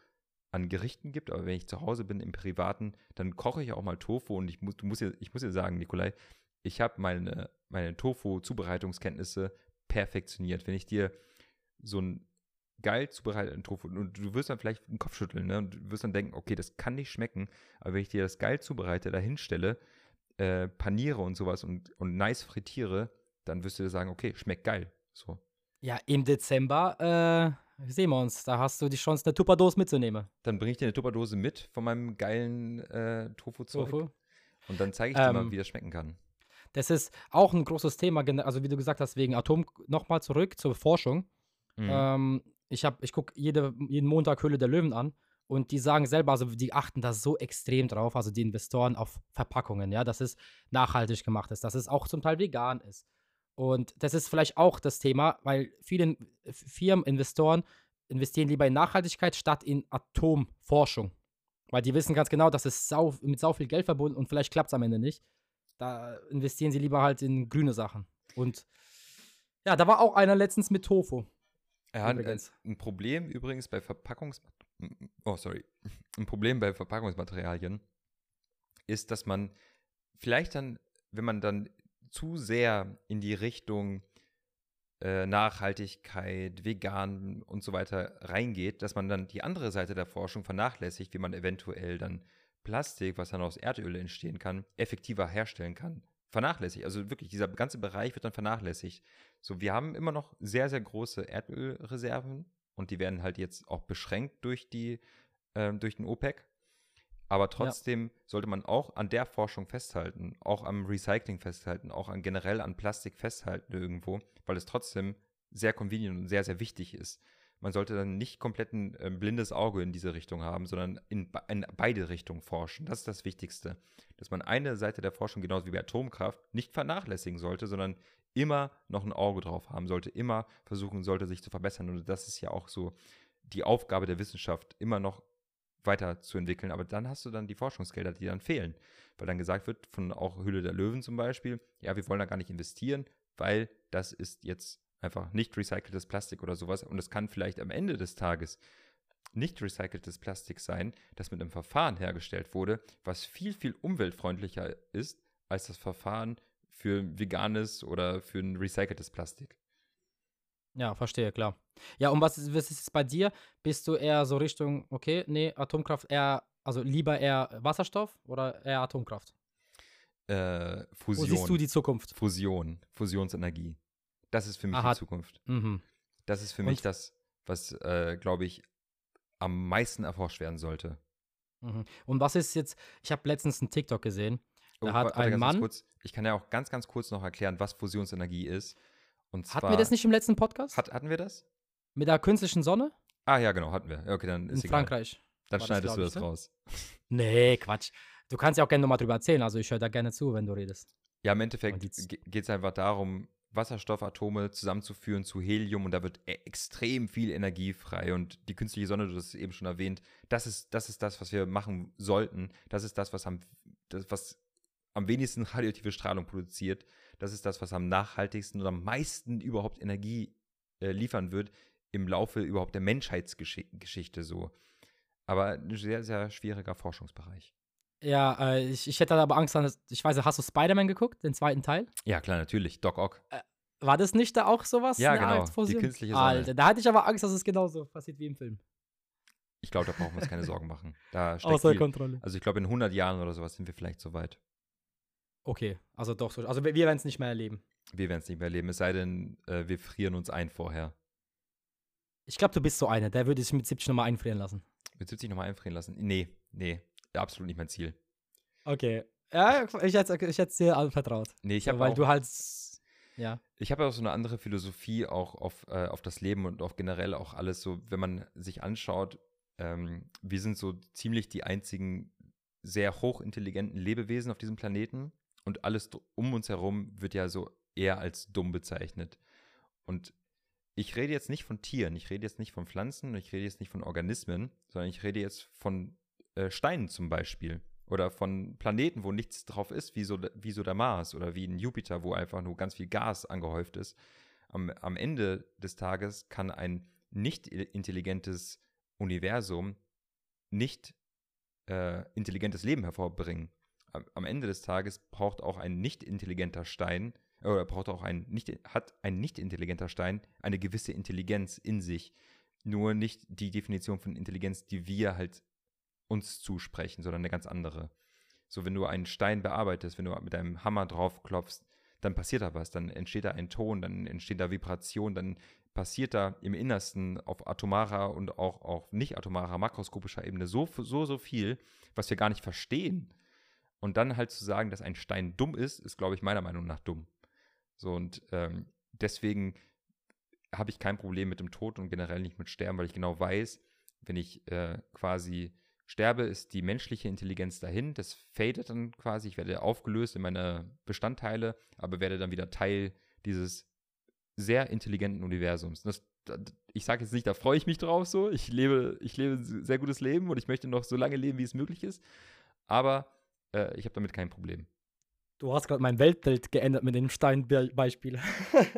an Gerichten gibt. Aber wenn ich zu Hause bin im Privaten, dann koche ich auch mal Tofu und ich muss, du musst dir, ich muss dir sagen, Nikolai, ich habe meine, meine Tofu-Zubereitungskenntnisse perfektioniert. Wenn ich dir so ein geil zubereiteten Tofu und du wirst dann vielleicht den Kopf schütteln ne? und du wirst dann denken, okay, das kann nicht schmecken, aber wenn ich dir das geil zubereite, dahinstelle, äh, paniere und sowas und, und nice frittiere, dann wirst du dir sagen, okay, schmeckt geil. So. Ja, im Dezember äh, sehen wir uns. Da hast du die Chance, eine Tupperdose mitzunehmen. Dann bringe ich dir eine Tupperdose mit von meinem geilen äh, Tofu-Zeug. Tofu. Und dann zeige ich dir ähm, mal, wie das schmecken kann. Das ist auch ein großes Thema, also wie du gesagt hast, wegen Atom. Nochmal zurück zur Forschung. Mhm. Ähm, ich ich gucke jede, jeden Montag Höhle der Löwen an und die sagen selber, also die achten da so extrem drauf, also die Investoren auf Verpackungen, ja, dass es nachhaltig gemacht ist, dass es auch zum Teil vegan ist. Und das ist vielleicht auch das Thema, weil viele Firmen, Investoren investieren lieber in Nachhaltigkeit statt in Atomforschung. Weil die wissen ganz genau, dass es sau, mit sau viel Geld verbunden und vielleicht klappt es am Ende nicht. Da investieren sie lieber halt in grüne Sachen. Und ja, da war auch einer letztens mit Tofu. Ja, ein, ein Problem übrigens bei Verpackungs oh sorry, [LAUGHS] ein Problem bei Verpackungsmaterialien ist, dass man vielleicht dann, wenn man dann zu sehr in die Richtung äh, Nachhaltigkeit, vegan und so weiter reingeht, dass man dann die andere Seite der Forschung vernachlässigt, wie man eventuell dann Plastik, was dann aus Erdöl entstehen kann, effektiver herstellen kann. Vernachlässigt. Also wirklich, dieser ganze Bereich wird dann vernachlässigt. So, wir haben immer noch sehr, sehr große Erdölreserven und die werden halt jetzt auch beschränkt durch die, äh, durch den OPEC. Aber trotzdem ja. sollte man auch an der Forschung festhalten, auch am Recycling festhalten, auch an generell an Plastik festhalten irgendwo, weil es trotzdem sehr convenient und sehr, sehr wichtig ist. Man sollte dann nicht komplett ein äh, blindes Auge in diese Richtung haben, sondern in, in, beide Richtungen forschen. Das ist das Wichtigste. Dass man eine Seite der Forschung, genauso wie bei Atomkraft, nicht vernachlässigen sollte, sondern immer noch ein Auge drauf haben sollte, immer versuchen sollte, sich zu verbessern. Und das ist ja auch so die Aufgabe der Wissenschaft, immer noch weiterzuentwickeln. Aber dann hast du dann die Forschungsgelder, die dann fehlen. Weil dann gesagt wird, von auch Hülle der Löwen zum Beispiel, ja, wir wollen da gar nicht investieren, weil das ist jetzt einfach nicht recyceltes Plastik oder sowas. Und es kann vielleicht am Ende des Tages nicht recyceltes Plastik sein, das mit einem Verfahren hergestellt wurde, was viel, viel umweltfreundlicher ist als das Verfahren für veganes oder für ein recyceltes Plastik. Ja, verstehe, klar. Ja, und was, was ist es bei dir? Bist du eher so Richtung, okay, nee, Atomkraft eher, also lieber eher Wasserstoff oder eher Atomkraft? Äh, Fusion. Wo siehst du die Zukunft? Fusion, Fusionsenergie. Das ist für mich Aha. die Zukunft. Mhm. Das ist für mich das, was, äh, glaube ich, am meisten erforscht werden sollte. Mhm. Und was ist jetzt, ich habe letztens einen TikTok gesehen, da oh, hat warte, ein Mann. Kurz, ich kann ja auch ganz, ganz kurz noch erklären, was Fusionsenergie ist. Und zwar, hatten wir das nicht im letzten Podcast? Hat, hatten wir das? Mit der künstlichen Sonne? Ah, ja, genau, hatten wir. Okay, dann ist In egal. Frankreich. Dann schneidest das, du das ne? raus. Nee, Quatsch. Du kannst ja auch gerne nochmal drüber erzählen. Also, ich höre da gerne zu, wenn du redest. Ja, im Endeffekt geht es einfach darum, Wasserstoffatome zusammenzuführen zu Helium und da wird e extrem viel Energie frei. Und die künstliche Sonne, du hast es eben schon erwähnt, das ist, das ist das, was wir machen sollten. Das ist das, was am, das, was am wenigsten radioaktive Strahlung produziert. Das ist das, was am nachhaltigsten und am meisten überhaupt Energie äh, liefern wird im Laufe überhaupt der Menschheitsgeschichte so. Aber ein sehr, sehr schwieriger Forschungsbereich. Ja, äh, ich, ich hätte aber Angst, ich weiß, hast du Spider-Man geguckt, den zweiten Teil? Ja, klar, natürlich. Doc Ock. Äh, war das nicht da auch sowas? Ja, genau. Die künstliche Sonne. Alter, da hatte ich aber Angst, dass es genauso passiert wie im Film. Ich glaube, da brauchen wir uns keine Sorgen machen. Da [LAUGHS] Außer viel, Kontrolle. Also ich glaube, in 100 Jahren oder sowas sind wir vielleicht so weit. Okay, also doch so. Also wir werden es nicht mehr erleben. Wir werden es nicht mehr erleben, es sei denn, äh, wir frieren uns ein vorher. Ich glaube, du bist so einer, der würde sich mit 70 nochmal einfrieren lassen. Mit 70 nochmal einfrieren lassen? Nee, nee, absolut nicht mein Ziel. Okay. Ja, ich hätte ich es dir anvertraut. Nee, ich habe Weil du halt, ja. Ich habe auch so eine andere Philosophie auch auf, äh, auf das Leben und auf generell auch alles so, wenn man sich anschaut, ähm, wir sind so ziemlich die einzigen sehr hochintelligenten Lebewesen auf diesem Planeten und alles um uns herum wird ja so eher als dumm bezeichnet. Und ich rede jetzt nicht von Tieren, ich rede jetzt nicht von Pflanzen, ich rede jetzt nicht von Organismen, sondern ich rede jetzt von äh, Steinen zum Beispiel. Oder von Planeten, wo nichts drauf ist, wie so, wie so der Mars oder wie ein Jupiter, wo einfach nur ganz viel Gas angehäuft ist. Am, am Ende des Tages kann ein nicht intelligentes Universum nicht äh, intelligentes Leben hervorbringen. Am, Ende des Tages braucht auch ein nicht intelligenter Stein oder braucht auch ein nicht, hat ein nicht intelligenter Stein eine gewisse Intelligenz in sich. Nur nicht die Definition von Intelligenz, die wir halt uns zusprechen, sondern eine ganz andere. So, wenn du einen Stein bearbeitest, wenn du mit einem Hammer drauf klopfst, dann passiert da was, dann entsteht da ein Ton, dann entsteht da Vibration, dann passiert da im Innersten auf atomarer und auch auf nicht atomarer, makroskopischer Ebene so, so, so viel, was wir gar nicht verstehen. Und dann halt zu sagen, dass ein Stein dumm ist, ist, glaube ich, meiner Meinung nach dumm. So und ähm, deswegen habe ich kein Problem mit dem Tod und generell nicht mit Sterben, weil ich genau weiß, wenn ich äh, quasi sterbe, ist die menschliche Intelligenz dahin. Das fadet dann quasi. Ich werde aufgelöst in meine Bestandteile, aber werde dann wieder Teil dieses sehr intelligenten Universums. Das, ich sage jetzt nicht, da freue ich mich drauf so. Ich lebe, ich lebe ein sehr gutes Leben und ich möchte noch so lange leben, wie es möglich ist. Aber äh, ich habe damit kein Problem. Du hast gerade mein Weltbild geändert mit dem Steinbeispiel.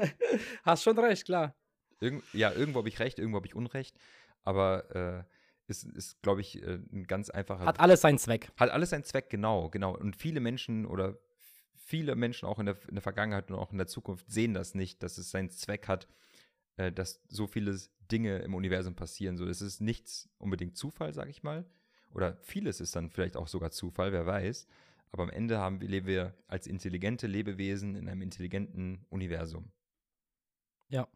[LAUGHS] hast schon recht, klar. Irgend, ja, irgendwo habe ich recht, irgendwo habe ich Unrecht. Aber äh, ist, ist glaube ich, äh, ein ganz einfacher. Hat alles seinen Zweck. Hat alles seinen Zweck, genau, genau. Und viele Menschen oder viele Menschen auch in der, in der Vergangenheit und auch in der Zukunft sehen das nicht, dass es seinen Zweck hat, äh, dass so viele Dinge im Universum passieren. So, es ist nichts unbedingt Zufall, sage ich mal. Oder vieles ist dann vielleicht auch sogar Zufall, wer weiß. Aber am Ende haben, leben wir als intelligente Lebewesen in einem intelligenten Universum. Ja.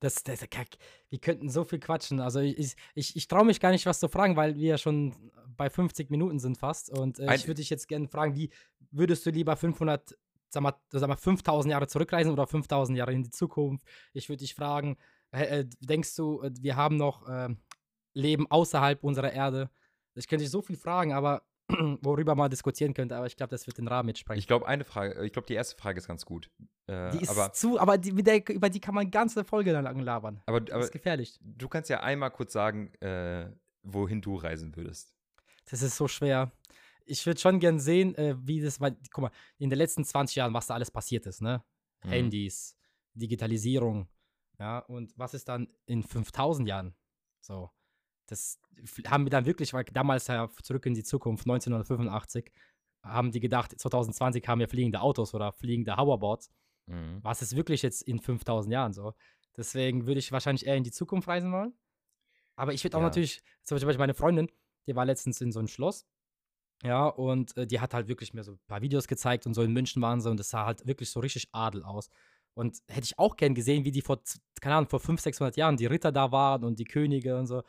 Das, das, wir könnten so viel quatschen. Also ich, ich, ich traue mich gar nicht, was zu fragen, weil wir ja schon bei 50 Minuten sind fast. Und äh, ich würde dich jetzt gerne fragen, wie würdest du lieber 500, sag mal, sag mal 5000 Jahre zurückreisen oder 5000 Jahre in die Zukunft? Ich würde dich fragen, äh, denkst du, äh, wir haben noch äh, Leben außerhalb unserer Erde? Ich könnte dich so viel fragen, aber [CLEARS THROAT] worüber man diskutieren könnte, aber ich glaube, das wird den Rahmen mitsprengen. Ich glaube, eine Frage, ich glaube, die erste Frage ist ganz gut. Äh, die ist aber, zu, aber die, der, über die kann man ganze Folge lang labern. Aber, das ist gefährlich. Du kannst ja einmal kurz sagen, äh, wohin du reisen würdest. Das ist so schwer. Ich würde schon gern sehen, äh, wie das, weil, guck mal, in den letzten 20 Jahren, was da alles passiert ist, ne? Mhm. Handys, Digitalisierung, ja, und was ist dann in 5000 Jahren? So das haben wir dann wirklich, weil damals ja zurück in die Zukunft, 1985, haben die gedacht, 2020 haben wir fliegende Autos oder fliegende Hoverboards. Mhm. Was ist wirklich jetzt in 5000 Jahren so? Deswegen würde ich wahrscheinlich eher in die Zukunft reisen wollen. Aber ich würde auch ja. natürlich, zum Beispiel meine Freundin, die war letztens in so einem Schloss. Ja, und äh, die hat halt wirklich mir so ein paar Videos gezeigt und so in München waren sie und es sah halt wirklich so richtig Adel aus. Und hätte ich auch gern gesehen, wie die vor, keine Ahnung, vor 500, 600 Jahren die Ritter da waren und die Könige und so.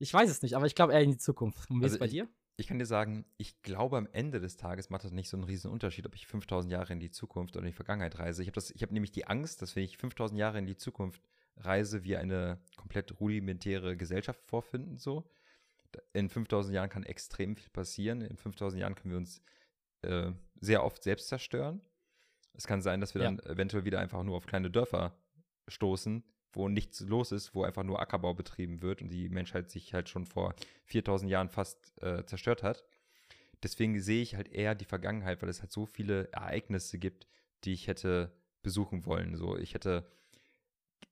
Ich weiß es nicht, aber ich glaube eher in die Zukunft. Und wie also ist es bei ich, dir? Ich kann dir sagen, ich glaube, am Ende des Tages macht das nicht so einen riesen Unterschied, ob ich 5000 Jahre in die Zukunft oder in die Vergangenheit reise. Ich habe hab nämlich die Angst, dass wenn ich 5000 Jahre in die Zukunft reise, wir eine komplett rudimentäre Gesellschaft vorfinden, so. In 5000 Jahren kann extrem viel passieren. In 5000 Jahren können wir uns äh, sehr oft selbst zerstören. Es kann sein, dass wir ja. dann eventuell wieder einfach nur auf kleine Dörfer stoßen, wo nichts los ist, wo einfach nur Ackerbau betrieben wird und die Menschheit sich halt schon vor 4000 Jahren fast äh, zerstört hat. Deswegen sehe ich halt eher die Vergangenheit, weil es halt so viele Ereignisse gibt, die ich hätte besuchen wollen. So, ich hätte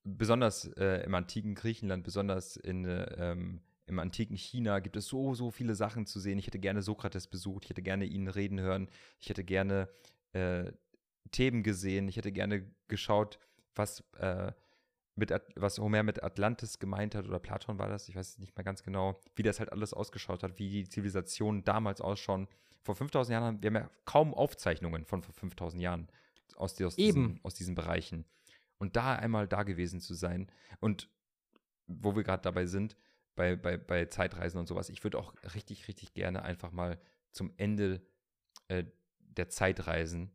besonders äh, im antiken Griechenland, besonders in, äh, ähm, im antiken China gibt es so, so viele Sachen zu sehen. Ich hätte gerne Sokrates besucht, ich hätte gerne ihn reden hören, ich hätte gerne äh, Themen gesehen. Ich hätte gerne geschaut, was, äh, mit, was Homer mit Atlantis gemeint hat oder Platon war das, ich weiß nicht mehr ganz genau, wie das halt alles ausgeschaut hat, wie die Zivilisationen damals ausschauen. Vor 5000 Jahren haben wir haben ja kaum Aufzeichnungen von vor 5000 Jahren aus, aus, diesen, aus diesen Bereichen. Und da einmal da gewesen zu sein und wo wir gerade dabei sind, bei, bei, bei Zeitreisen und sowas, ich würde auch richtig, richtig gerne einfach mal zum Ende äh, der Zeitreisen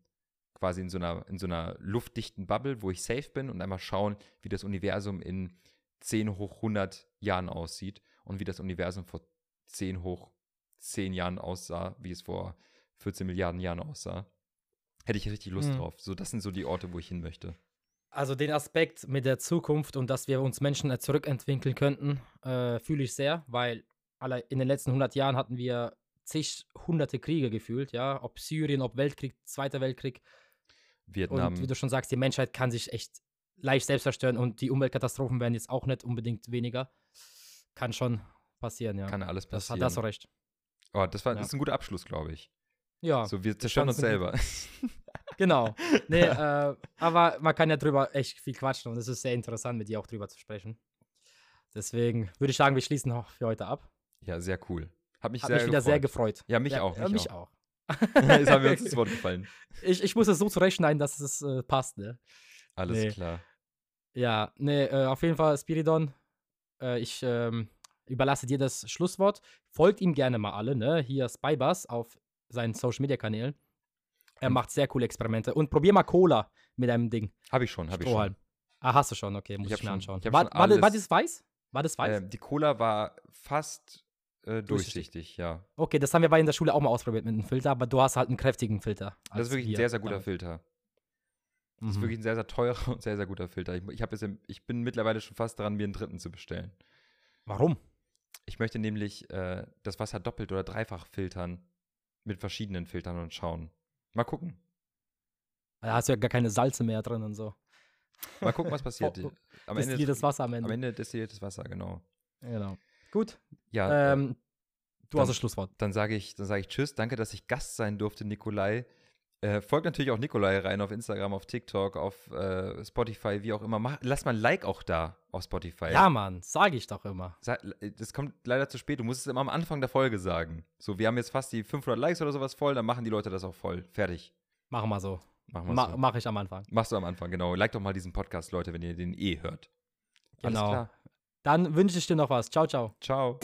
quasi in so einer, in so einer luftdichten Bubble, wo ich safe bin und einmal schauen, wie das Universum in 10 hoch 100 Jahren aussieht und wie das Universum vor 10 hoch 10 Jahren aussah, wie es vor 14 Milliarden Jahren aussah. Hätte ich richtig Lust mhm. drauf. So, das sind so die Orte, wo ich hin möchte. Also den Aspekt mit der Zukunft und dass wir uns Menschen zurückentwickeln könnten, äh, fühle ich sehr, weil alle in den letzten 100 Jahren hatten wir zig hunderte Kriege gefühlt, ja, ob Syrien, ob Weltkrieg, Zweiter Weltkrieg, Vietnam. Und wie du schon sagst, die Menschheit kann sich echt leicht selbst zerstören und die Umweltkatastrophen werden jetzt auch nicht unbedingt weniger. Kann schon passieren, ja. Kann alles passieren. Das, hast du recht. Oh, das, war, ja. das ist ein guter Abschluss, glaube ich. Ja. So, wir zerstören uns selber. [LAUGHS] genau. Nee, [LAUGHS] äh, aber man kann ja drüber echt viel quatschen und es ist sehr interessant, mit dir auch drüber zu sprechen. Deswegen würde ich sagen, wir schließen noch für heute ab. Ja, sehr cool. Hat mich, Hat sehr mich wieder gefreut. sehr gefreut. Ja, mich ja, auch. Mich, mich auch. auch. [LAUGHS] Jetzt haben wir uns [LAUGHS] ins Wort gefallen. Ich, ich muss es so zurechtschneiden, dass es äh, passt, ne? Alles nee. klar. Ja, ne, äh, auf jeden Fall, Spiridon, äh, ich ähm, überlasse dir das Schlusswort. Folgt ihm gerne mal alle, ne? Hier Spybus auf seinen Social Media Kanälen. Er mhm. macht sehr coole Experimente. Und probier mal Cola mit einem Ding. Habe ich schon, habe ich schon. Ah, hast du schon, okay, muss ich, ich mir schon, anschauen. Ich war, war, war, das weiß? War das weiß? Äh, die Cola war fast äh, durchsichtig, ja. Okay, das haben wir bei in der Schule auch mal ausprobiert mit einem Filter, aber du hast halt einen kräftigen Filter. Das ist wirklich ein sehr, sehr guter damit. Filter. Das ist mhm. wirklich ein sehr, sehr teurer [LAUGHS] und sehr, sehr guter Filter. Ich, ich, jetzt, ich bin mittlerweile schon fast dran, mir einen dritten zu bestellen. Warum? Ich möchte nämlich äh, das Wasser doppelt oder dreifach filtern mit verschiedenen Filtern und schauen. Mal gucken. Da hast du ja gar keine Salze mehr drin und so. Mal gucken, was [LAUGHS] passiert. am Ende das Wasser am Ende. Am Ende destilliertes Wasser, genau. Genau. Gut. Ja. Ähm, du dann, hast das Schlusswort. Dann sage ich, dann ich Tschüss. Danke, dass ich Gast sein durfte, Nikolai. Äh, folgt natürlich auch Nikolai rein auf Instagram, auf TikTok, auf äh, Spotify, wie auch immer. Mach, lass mal ein Like auch da auf Spotify. Ja, Mann, sage ich doch immer. Das kommt leider zu spät. Du musst es immer am Anfang der Folge sagen. So, wir haben jetzt fast die 500 Likes oder sowas voll, dann machen die Leute das auch voll. Fertig. Machen wir so. Machen wir Ma so. Mach ich am Anfang. Machst du am Anfang, genau. Like doch mal diesen Podcast, Leute, wenn ihr den eh hört. Alles genau. klar. Dann wünsche ich dir noch was. Ciao, ciao. Ciao.